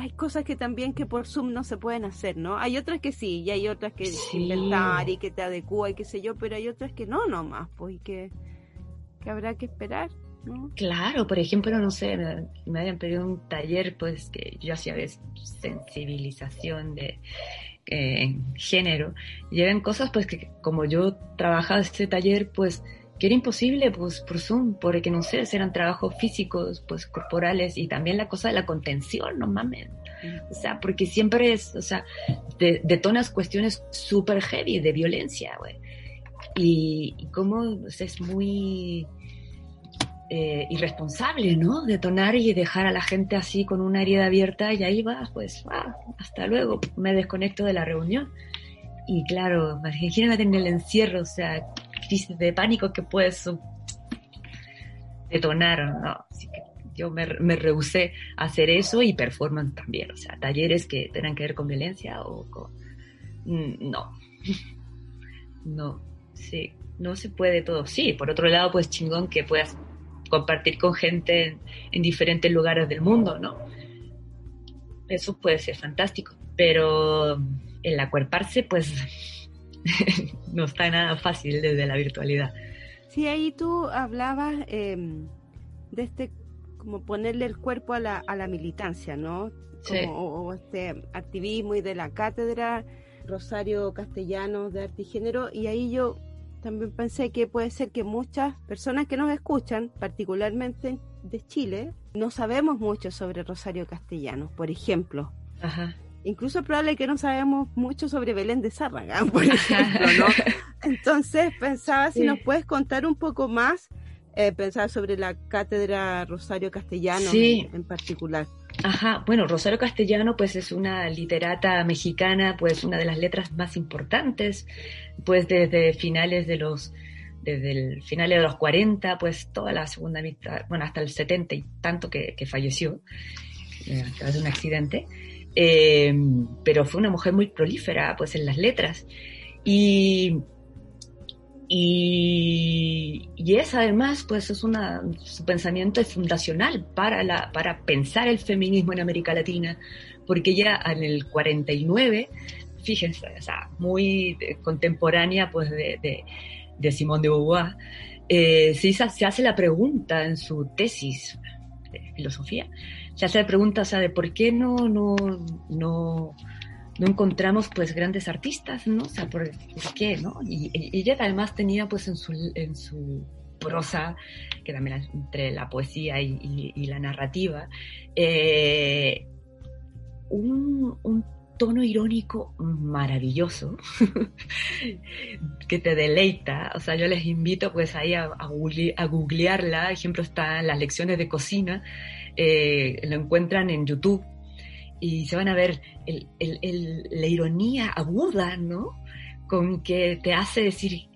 hay cosas que también que por Zoom no se pueden hacer, ¿no? Hay otras que sí, y hay otras que inventar y que te adecúa y qué sé yo, pero hay otras que no nomás, pues, y que, que habrá que esperar. ¿no? Claro, por ejemplo, no sé, me, me habían pedido un taller, pues que yo hacía de sensibilización de eh, género, y eran cosas pues que como yo trabajaba este taller, pues que era imposible pues por Zoom, porque no sé, eran trabajos físicos, pues corporales y también la cosa de la contención, no mames. O sea, porque siempre es, o sea, de, detonas cuestiones súper heavy de violencia, güey. Y, y cómo es muy eh, irresponsable, ¿no? Detonar y dejar a la gente así con una herida abierta y ahí vas, pues, ah, hasta luego, me desconecto de la reunión. Y claro, imagínate en el encierro, o sea, de pánico que puedes detonar, ¿no? Así que yo me, me rehusé a hacer eso y performance también, o sea, talleres que tengan que ver con violencia o con... Mm, no, [laughs] no, sí, no se puede todo. Sí, por otro lado, pues chingón que puedas compartir con gente en, diferentes lugares del mundo, ¿no? Eso puede ser fantástico, pero el acuerparse, pues, [laughs] no está nada fácil desde la virtualidad. Sí, ahí tú hablabas em, de este, como ponerle el cuerpo a la, a la militancia, ¿no? o, este activismo y de la cátedra Rosario Castellanos de Arte y Género, y ahí yo también pensé que puede ser que muchas personas que nos escuchan, particularmente de Chile, no sabemos mucho sobre Rosario Castellanos, por ejemplo. Ajá. Incluso es probable que no sabemos mucho sobre Belén de Zárraga, [laughs] por ejemplo, ¿no? [laughs] Entonces pensaba si nos puedes contar un poco más, eh, pensar sobre la cátedra Rosario Castellanos en particular. Ajá, bueno, Rosario Castellano pues es una literata mexicana, pues una de las letras más importantes, pues desde finales de los, desde el finales de los 40, pues toda la segunda mitad, bueno, hasta el 70 y tanto que, falleció eh, a través de un accidente, eh, pero fue una mujer muy prolífera pues en las letras. Y y, y es además, pues es una, su pensamiento es fundacional para, la, para pensar el feminismo en América Latina, porque ya en el 49, fíjense, o sea, muy contemporánea pues de, de, de de Beauvoir, eh, se, se hace la pregunta en su tesis de filosofía, se hace la pregunta, o sea, de por qué no, no, no, no encontramos pues grandes artistas, ¿no? O sea, ¿por, qué, no? Y, ella además tenía pues en su, en su prosa, que también entre la poesía y, la narrativa, eh, un, un, tono irónico maravilloso [laughs] que te deleita. O sea, yo les invito pues ahí a, a, googlearla. Por ejemplo, está en las lecciones de cocina. Eh, lo encuentran en YouTube y se van a ver el, el, la ironía aguda, ¿no? Con que te hace decir,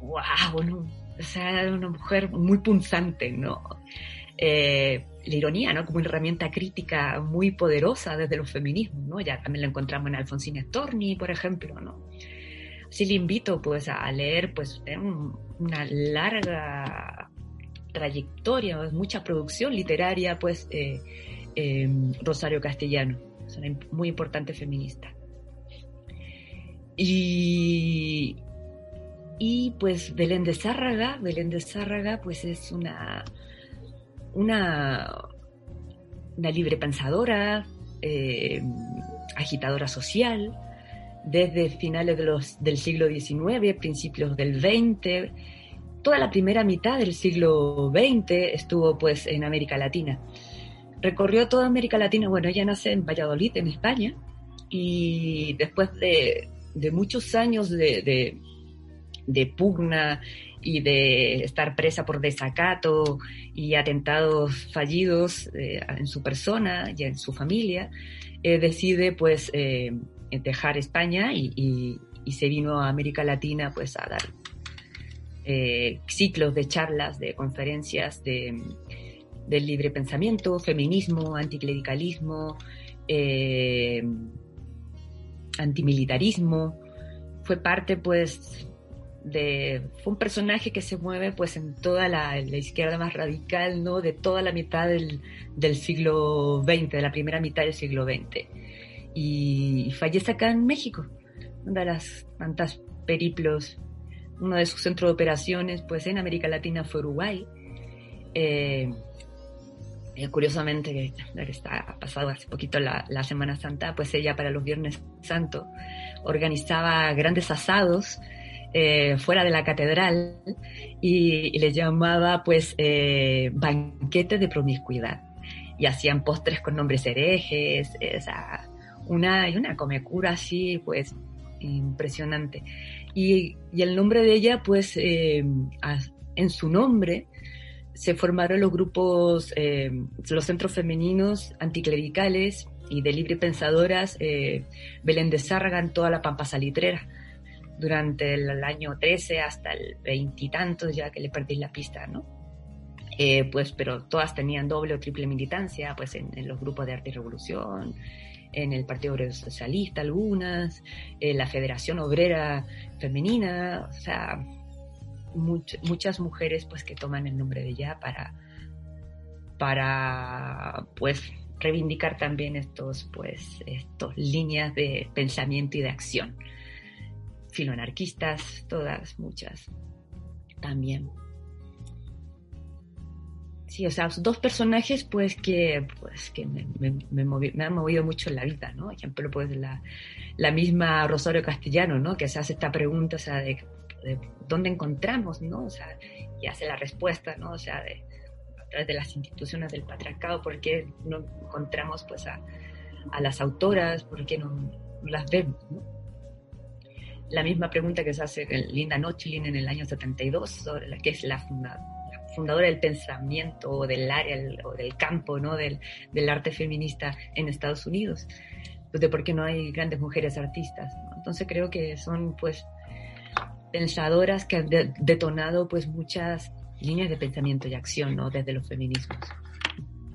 wow, ¿no? o sea, una mujer muy punzante, ¿no? Eh, la ironía, ¿no? Como una herramienta crítica muy poderosa desde los feminismos, ¿no? Ya también lo encontramos en Alfonsina Storni, por ejemplo, ¿no? Así le invito, pues, a leer, pues, una larga trayectoria, mucha producción literaria, pues, eh, eh, Rosario Castellano es una muy importante feminista. Y, y pues Belén de Zárraga, Belén de Zárraga pues es una, una, una libre pensadora, eh, agitadora social, desde finales de los, del siglo XIX, principios del XX, toda la primera mitad del siglo XX estuvo pues en América Latina recorrió toda América Latina. Bueno, ella nace en Valladolid, en España, y después de, muchos años de, pugna y de estar presa por desacato y atentados fallidos eh, en su persona y en su familia, eh, decide pues eh, dejar España y, y, se vino a América Latina pues a dar ciclos de charlas, de conferencias, de del libre pensamiento, feminismo, anticlericalismo, eh, antimilitarismo. Fue parte, pues, de, fue un personaje que se mueve pues en toda la, izquierda más radical, ¿no? De toda la mitad del, siglo XX, de la primera mitad del siglo XX. Y, fallece acá en México, una de las tantas periplos, uno de sus centros de operaciones pues en América Latina fue Uruguay. Eh, eh, curiosamente, que está pasado hace poquito la, Semana Santa, pues ella para los Viernes Santos organizaba grandes asados eh, fuera de la catedral y, le llamaba pues eh, banquete de promiscuidad y hacían postres con nombres herejes, una, una comecura así pues impresionante. Y, y, el nombre de ella pues en su nombre se formaron los grupos, eh, los centros femeninos anticlericales y de libre pensadoras eh, Belén de Zárraga en toda la Pampa Salitrera durante el, año 13 hasta el veintitantos, ya que le perdí la pista, ¿no? Eh, pues, pero todas tenían doble o triple militancia, pues en, los grupos de arte y revolución, en el Partido Obrero Socialista algunas, en la Federación Obrera Femenina, o sea, muchas mujeres pues que toman el nombre de ella para, para pues reivindicar también estos pues estos líneas de pensamiento y de acción. Filoanarquistas todas muchas también sí o sea dos personajes pues que pues que me, me, han movido mucho en la vida no ejemplo pues la, la misma Rosario Castellano no que se hace esta pregunta o sea de de dónde encontramos, ¿no? O sea, y hace la respuesta, ¿no? O sea, de, a través de las instituciones del patriarcado, ¿por qué no encontramos pues a, a las autoras? ¿Por qué no, las vemos, La misma pregunta que se hace Linda Nochlin en el año 72, sobre la que es la, fundadora del pensamiento o del área o del campo ¿no? del, del arte feminista en Estados Unidos, pues de por qué no hay grandes mujeres artistas. Entonces creo que son pues pensadoras que han detonado pues muchas líneas de pensamiento y acción ¿no? desde los feminismos.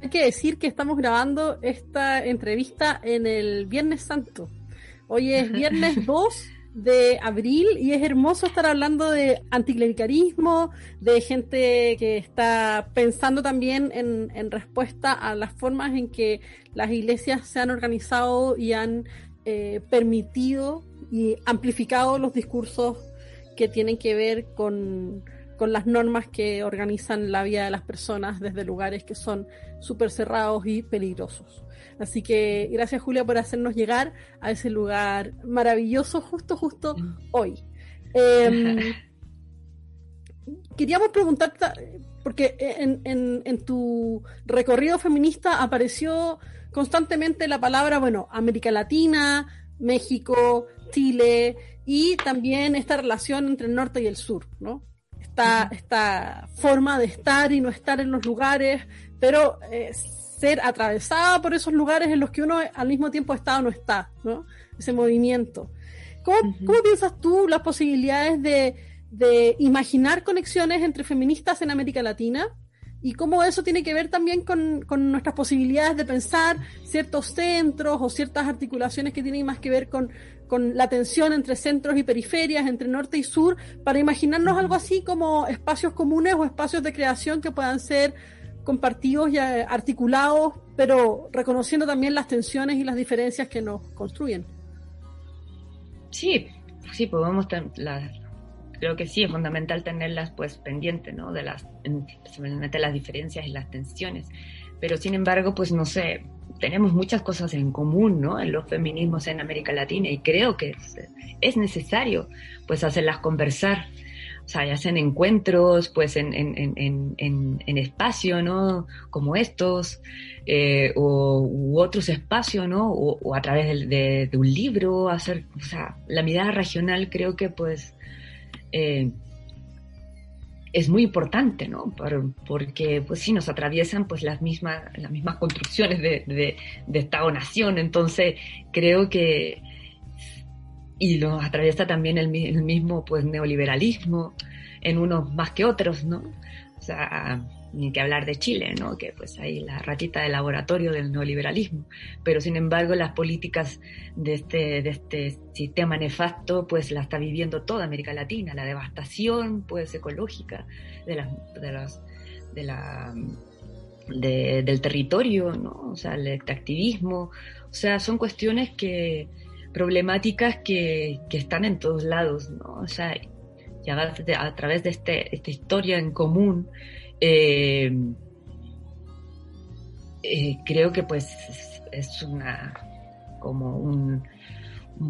Hay que decir que estamos grabando esta entrevista en el Viernes Santo. Hoy es [laughs] viernes 2 de abril y es hermoso estar hablando de anticlericarismo, de gente que está pensando también en, en respuesta a las formas en que las iglesias se han organizado y han eh, permitido y amplificado los discursos que tienen que ver con, las normas que organizan la vida de las personas desde lugares que son súper cerrados y peligrosos. Así que gracias Julia por hacernos llegar a ese lugar maravilloso justo, justo mm. hoy. Em, [laughs] queríamos preguntarte, porque en, en, en, tu recorrido feminista apareció constantemente la palabra, bueno, América Latina, México, Chile, y también esta relación entre el norte y el sur, ¿no? Esta, esta forma de estar y no estar en los lugares, pero eh, ser atravesada por esos lugares en los que uno al mismo tiempo está o no está, ¿no? Ese movimiento. ¿Cómo, ¿cómo piensas tú las posibilidades de, de imaginar conexiones entre feministas en América Latina? Y cómo eso tiene que ver también con, nuestras posibilidades de pensar ciertos centros o ciertas articulaciones que tienen más que ver con, la tensión entre centros y periferias, entre norte y sur, para imaginarnos algo así como espacios comunes o espacios de creación que puedan ser compartidos y eh, articulados, pero reconociendo también las tensiones y las diferencias que nos construyen. Sí, sí, pues vamos la, creo que sí es fundamental tenerlas pues pendientes, ¿no? De las, especialmente las diferencias y las tensiones. Pero sin embargo, pues no sé, tenemos muchas cosas en común, ¿no? En los feminismos en América Latina y creo que es, necesario, pues, hacerlas conversar. O sea, hacen encuentros, pues, en, en, en, en, espacio, ¿no? Como estos, eh, o, u otros espacios, ¿no? O, a través de, de, un libro, hacer, o sea, la mirada regional creo que, pues, eh, es muy importante, ¿no? porque, pues sí, nos atraviesan pues las mismas, las mismas construcciones de, de, de Estado-Nación, entonces creo que, y lo atraviesa también el, mismo pues neoliberalismo, en unos más que otros, ¿no? O sea, ni que hablar de Chile, ¿no? Que pues ahí la ratita de laboratorio del neoliberalismo. Pero sin embargo, las políticas de este, de este sistema nefasto, pues la está viviendo toda América Latina, la devastación, pues, ecológica del territorio, ¿no? O sea, el extractivismo, o sea, son cuestiones que, problemáticas que, están en todos lados. O sea, ya a través de este, esta historia en común, eh, eh, creo que pues es una como un,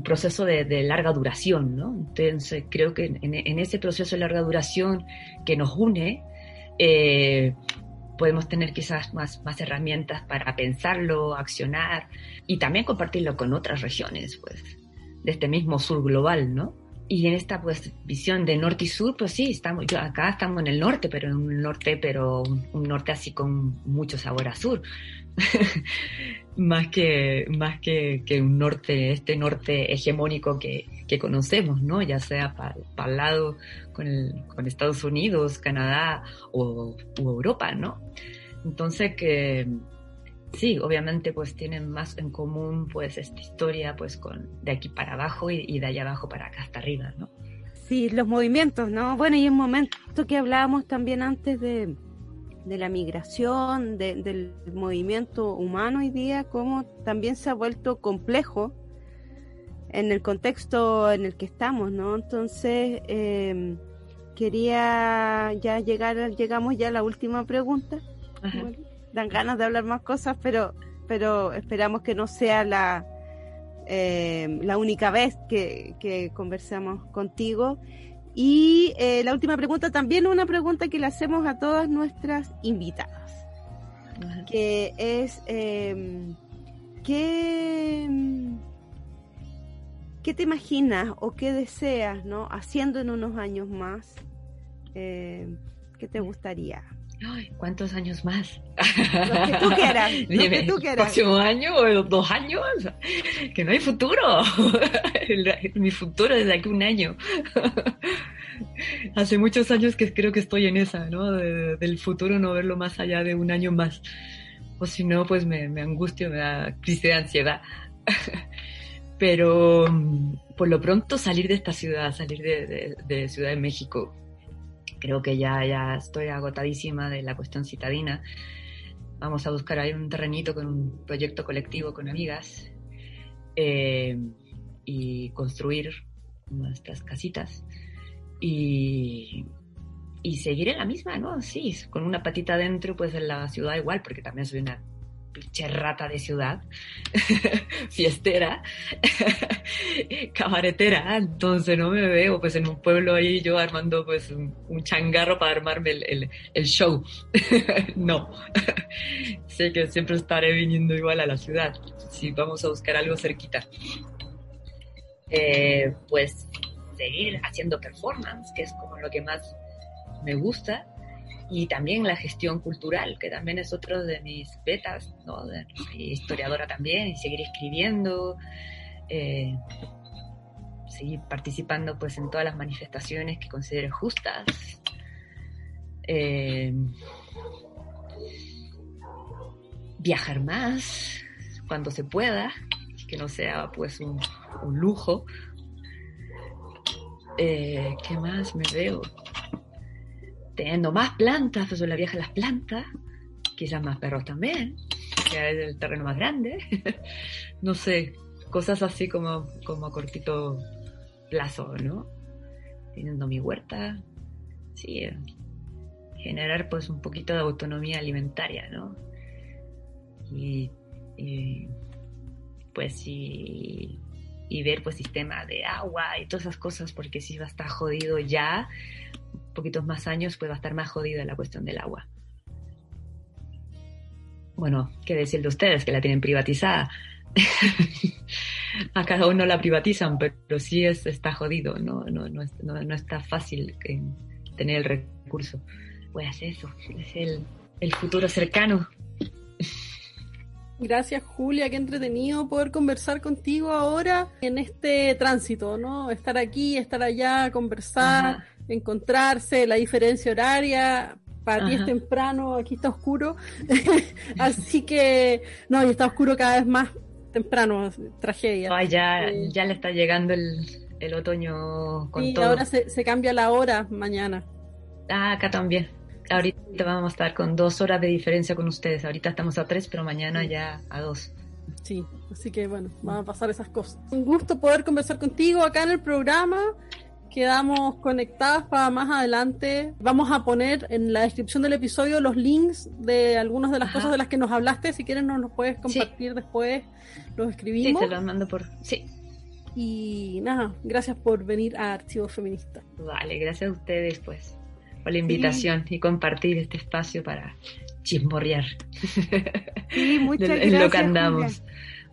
proceso de, larga duración, ¿no? Entonces creo que en, ese proceso de larga duración que nos une, eh, podemos tener quizás más, más herramientas para pensarlo, accionar y también compartirlo con otras regiones, pues, de este mismo sur global, ¿no? Y en esta pues visión de norte y sur, pues sí, estamos, yo acá estamos en el norte, pero un norte, pero un, norte así con mucho sabor a sur. [laughs] más que, más que, que, un norte, este norte hegemónico que, que conocemos, ¿no? Ya sea para el lado con, con, Estados Unidos, Canadá o u Europa, ¿no? Entonces que sí, obviamente pues tienen más en común pues esta historia pues con de aquí para abajo y, de allá abajo para acá hasta arriba, ¿no? Sí, los movimientos, ¿no? Bueno, y un momento que hablábamos también antes de, de la migración, del movimiento humano hoy día, cómo también se ha vuelto complejo en el contexto en el que estamos, ¿no? Entonces, em, quería ya llegar, llegamos ya a la última pregunta dan ganas de hablar más cosas, pero, pero esperamos que no sea la, eh, la única vez que, que conversamos contigo. Y eh, la última pregunta, también una pregunta que le hacemos a todas nuestras invitadas, que es, em, ¿qué, ¿qué te imaginas o qué deseas ¿no? haciendo en unos años más? Eh, ¿Qué te gustaría? ¿Cuántos años más? Lo que tú quieras. [laughs] Lo que tú quieras. ¿Próximo año o dos años? Que no hay futuro. [laughs] Mi futuro es de aquí un año. [laughs] Hace muchos años que creo que estoy en esa, ¿no? del futuro no verlo más allá de un año más. O si no, pues me, me angustio, me da crisis de ansiedad. Pero por lo pronto salir de esta ciudad, salir de, de Ciudad de México, creo que ya, ya estoy agotadísima de la cuestión citadina. Vamos a buscar ahí un terrenito con un proyecto colectivo con amigas eh, y construir nuestras casitas y, y seguir en la misma, ¿no? Sí, con una patita adentro, pues en la ciudad igual, porque también soy una pinche rata de ciudad, [laughs] fiestera, [laughs] cabaretera, entonces no me veo pues en un pueblo ahí yo armando pues un, changarro para armarme el, el, show. [laughs] no, sé que siempre estaré viniendo igual a la ciudad, si vamos a buscar algo cerquita. Eh, pues seguir haciendo performance, que es como lo que más me gusta y también la gestión cultural, que también es otro de mis betas, ¿no? De, historiadora también, y seguir escribiendo, eh, seguir participando pues en todas las manifestaciones que considere justas. Eh, viajar más cuando se pueda, que no sea pues un, lujo. Eh, ¿Qué más me veo? Teniendo más plantas, pues la vieja las plantas, quizás más perros también, que es el terreno más grande, [laughs] no sé, cosas así como, como a cortito plazo, ¿no? Teniendo mi huerta, sí, generar pues un poquito de autonomía alimentaria, ¿no? Y, pues sí, y ver pues sistema de agua y todas esas cosas, porque si va a estar jodido ya, poquitos más años, pues va a estar más jodida la cuestión del agua. Bueno, qué decir de ustedes que la tienen privatizada. [laughs] a cada uno la privatizan, pero sí es, está jodido, no, no, no, no está fácil tener el recurso. Pues eso, es el, el futuro cercano. Gracias Julia, qué entretenido poder conversar contigo ahora en este tránsito, ¿no? Estar aquí, estar allá, conversar, encontrarse, la diferencia horaria, para ti es temprano, aquí está oscuro. [laughs] Así que, no, y está oscuro cada vez más temprano, tragedia. ya, eh, ya le está llegando el, el otoño con y ahora se, se cambia la hora mañana. Ah, acá también. Ahorita vamos a estar con dos horas de diferencia con ustedes. Ahorita estamos a tres, pero mañana ya a dos. Sí, así que bueno, van a pasar esas cosas. Un gusto poder conversar contigo acá en el programa. Quedamos conectadas para más adelante. Vamos a poner en la descripción del episodio los links de algunas de las cosas de las que nos hablaste. Si quieres, nos los puedes compartir después. Los escribimos. Sí, te los mando por. Sí. Y nada, gracias por venir a Archivo Feminista. Vale, gracias a ustedes, pues por la invitación y compartir este espacio para chismorrear. Sí, muchas [laughs] gracias. En lo que andamos.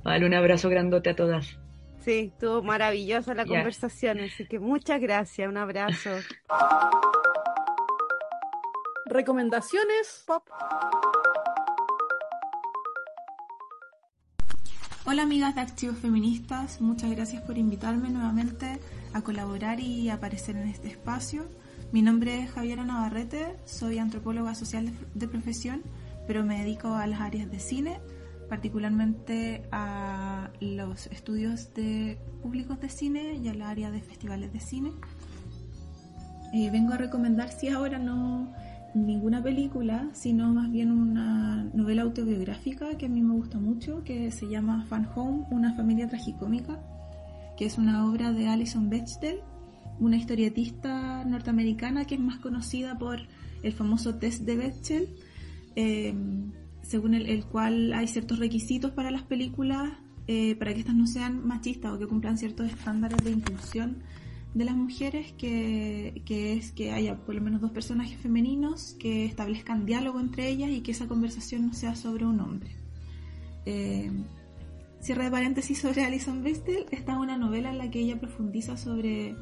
Vale, un abrazo grandote a todas. Sí, estuvo maravillosa la conversación, así que muchas gracias, un abrazo. Recomendaciones pop. Hola amigas de Archivos Feministas, muchas gracias por invitarme nuevamente a colaborar y aparecer en este espacio. Mi nombre es Javiera Navarrete, soy antropóloga social de, profesión, pero me dedico a las áreas de cine, particularmente a los estudios de públicos de cine y a la área de festivales de cine. Eh, vengo a recomendar, si ahora no ninguna película, sino más bien una novela autobiográfica que a mí me gusta mucho, que se llama Fan Home, una familia tragicómica, que es una obra de Alison Bechdel una historietista norteamericana que es más conocida por el famoso test de Bechdel, eh, según el, cual hay ciertos requisitos para las películas eh, para que estas no sean machistas o que cumplan ciertos estándares de inclusión de las mujeres, que, es que haya por lo menos dos personajes femeninos que establezcan diálogo entre ellas y que esa conversación no sea sobre un hombre. Eh, cierre de paréntesis sobre Alison Bechdel, esta es una novela en la que ella profundiza sobre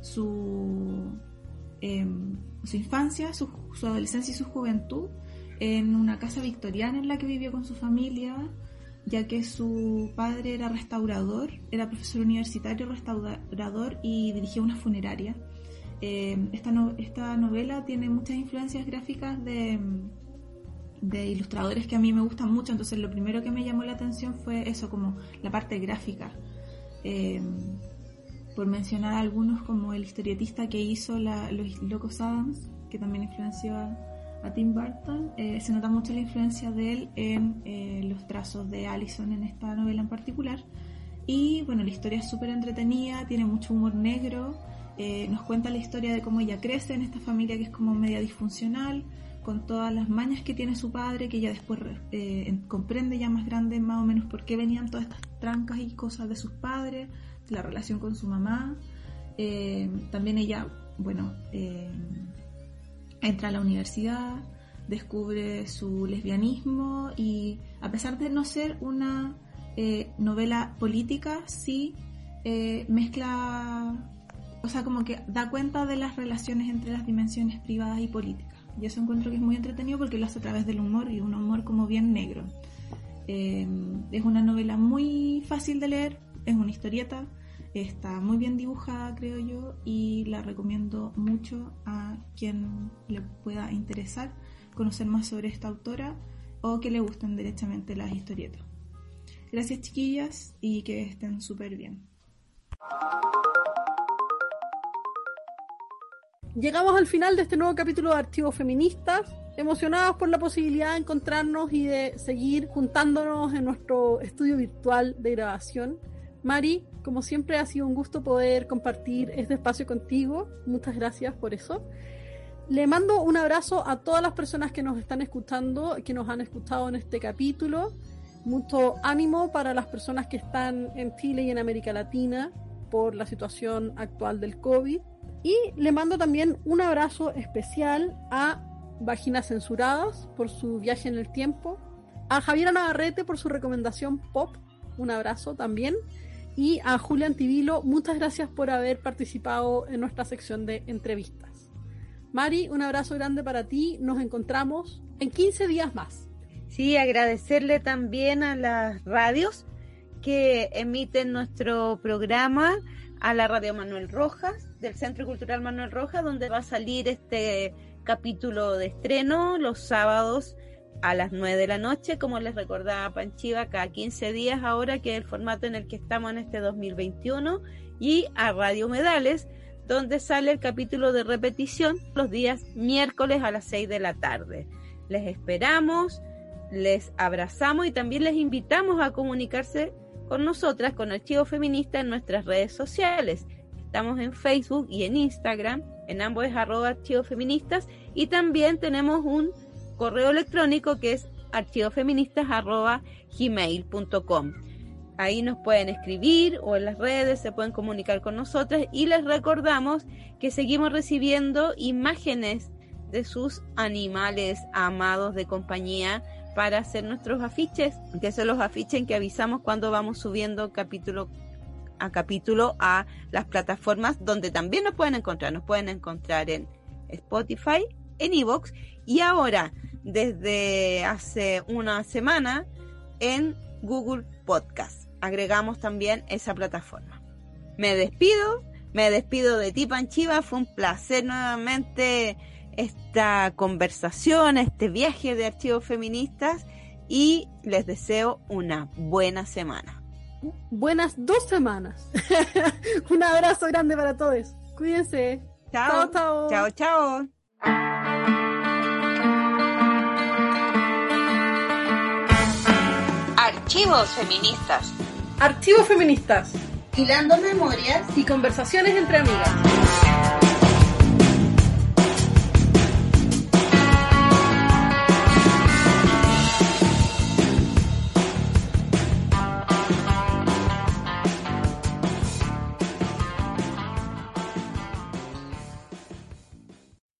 su, em, su infancia, su, adolescencia y su juventud en una casa victoriana en la que vivió con su familia, ya que su padre era restaurador, era profesor universitario restaurador y dirigía una funeraria. Em, esta, esta novela tiene muchas influencias gráficas de, de ilustradores que a mí me gustan mucho, entonces lo primero que me llamó la atención fue eso, como la parte gráfica. Em, por mencionar algunos como el historietista que hizo Los Locos Adams, que también influenció a, Tim Burton, eh, se nota mucho la influencia de él en eh, los trazos de Allison en esta novela en particular. Y bueno, la historia es súper entretenida, tiene mucho humor negro, eh, nos cuenta la historia de cómo ella crece en esta familia que es como media disfuncional, con todas las mañas que tiene su padre, que ella después comprende ya más grande más o menos por qué venían todas estas trancas y cosas de sus padres la relación con su mamá. También ella, bueno, entra a la universidad, descubre su lesbianismo y a pesar de no ser una eh, novela política, sí mezcla, o sea, como que da cuenta de las relaciones entre las dimensiones privadas y políticas. Y eso encuentro que es muy entretenido porque lo hace a través del humor y un humor como bien negro. es una novela muy fácil de leer, es una historieta, está muy bien dibujada creo yo y la recomiendo mucho a quien le pueda interesar conocer más sobre esta autora o que le gusten derechamente las historietas. Gracias chiquillas y que estén súper bien. Llegamos al final de este nuevo capítulo de Archivos Feministas, emocionados por la posibilidad de encontrarnos y de seguir juntándonos en nuestro estudio virtual de grabación. Mari, como siempre ha sido un gusto poder compartir este espacio contigo. Muchas gracias por eso. Le mando un abrazo a todas las personas que nos están escuchando, que nos han escuchado en este capítulo. Mucho ánimo para las personas que están en Chile y en América Latina por la situación actual del COVID. Y le mando también un abrazo especial a Vaginas Censuradas por su viaje en el tiempo, a Javiera Navarrete por su recomendación pop, un abrazo también, y a Julián Tibilo, muchas gracias por haber participado en nuestra sección de entrevistas. Mari, un abrazo grande para ti. Nos encontramos en 15 días más. Sí, agradecerle también a las radios que emiten nuestro programa, a la radio Manuel Rojas, del Centro Cultural Manuel Rojas, donde va a salir este capítulo de estreno los sábados a las 9 de la noche, como les recordaba Panchiva, cada 15 días ahora, que es el formato en el que estamos en este 2021, y a Radio Medales, donde sale el capítulo de repetición los días miércoles a las 6 de la tarde. Les esperamos, les abrazamos y también les invitamos a comunicarse con nosotras, con Archivo Feminista en nuestras redes sociales. Estamos en Facebook y en Instagram, en ambos es arroba archivos feministas y también tenemos un correo electrónico que es archivofeministas arroba gmail.com. Ahí nos pueden escribir o en las redes se pueden comunicar con nosotras y les recordamos que seguimos recibiendo imágenes de sus animales amados de compañía para hacer nuestros afiches, que son los afiches que avisamos cuando vamos subiendo capítulo a capítulo a las plataformas donde también nos pueden encontrar. Nos pueden encontrar en Spotify, en Evox y ahora desde hace una semana en Google Podcast. Agregamos también esa plataforma. Me despido, me despido de ti Panchiva, fue un placer nuevamente esta conversación, este viaje de archivos feministas y les deseo una buena semana. Buenas dos semanas. [laughs] Un abrazo grande para todos. Cuídense. Chao, chao. Chao, chao. Archivos feministas. Archivos feministas. Hilando memorias y conversaciones entre amigas.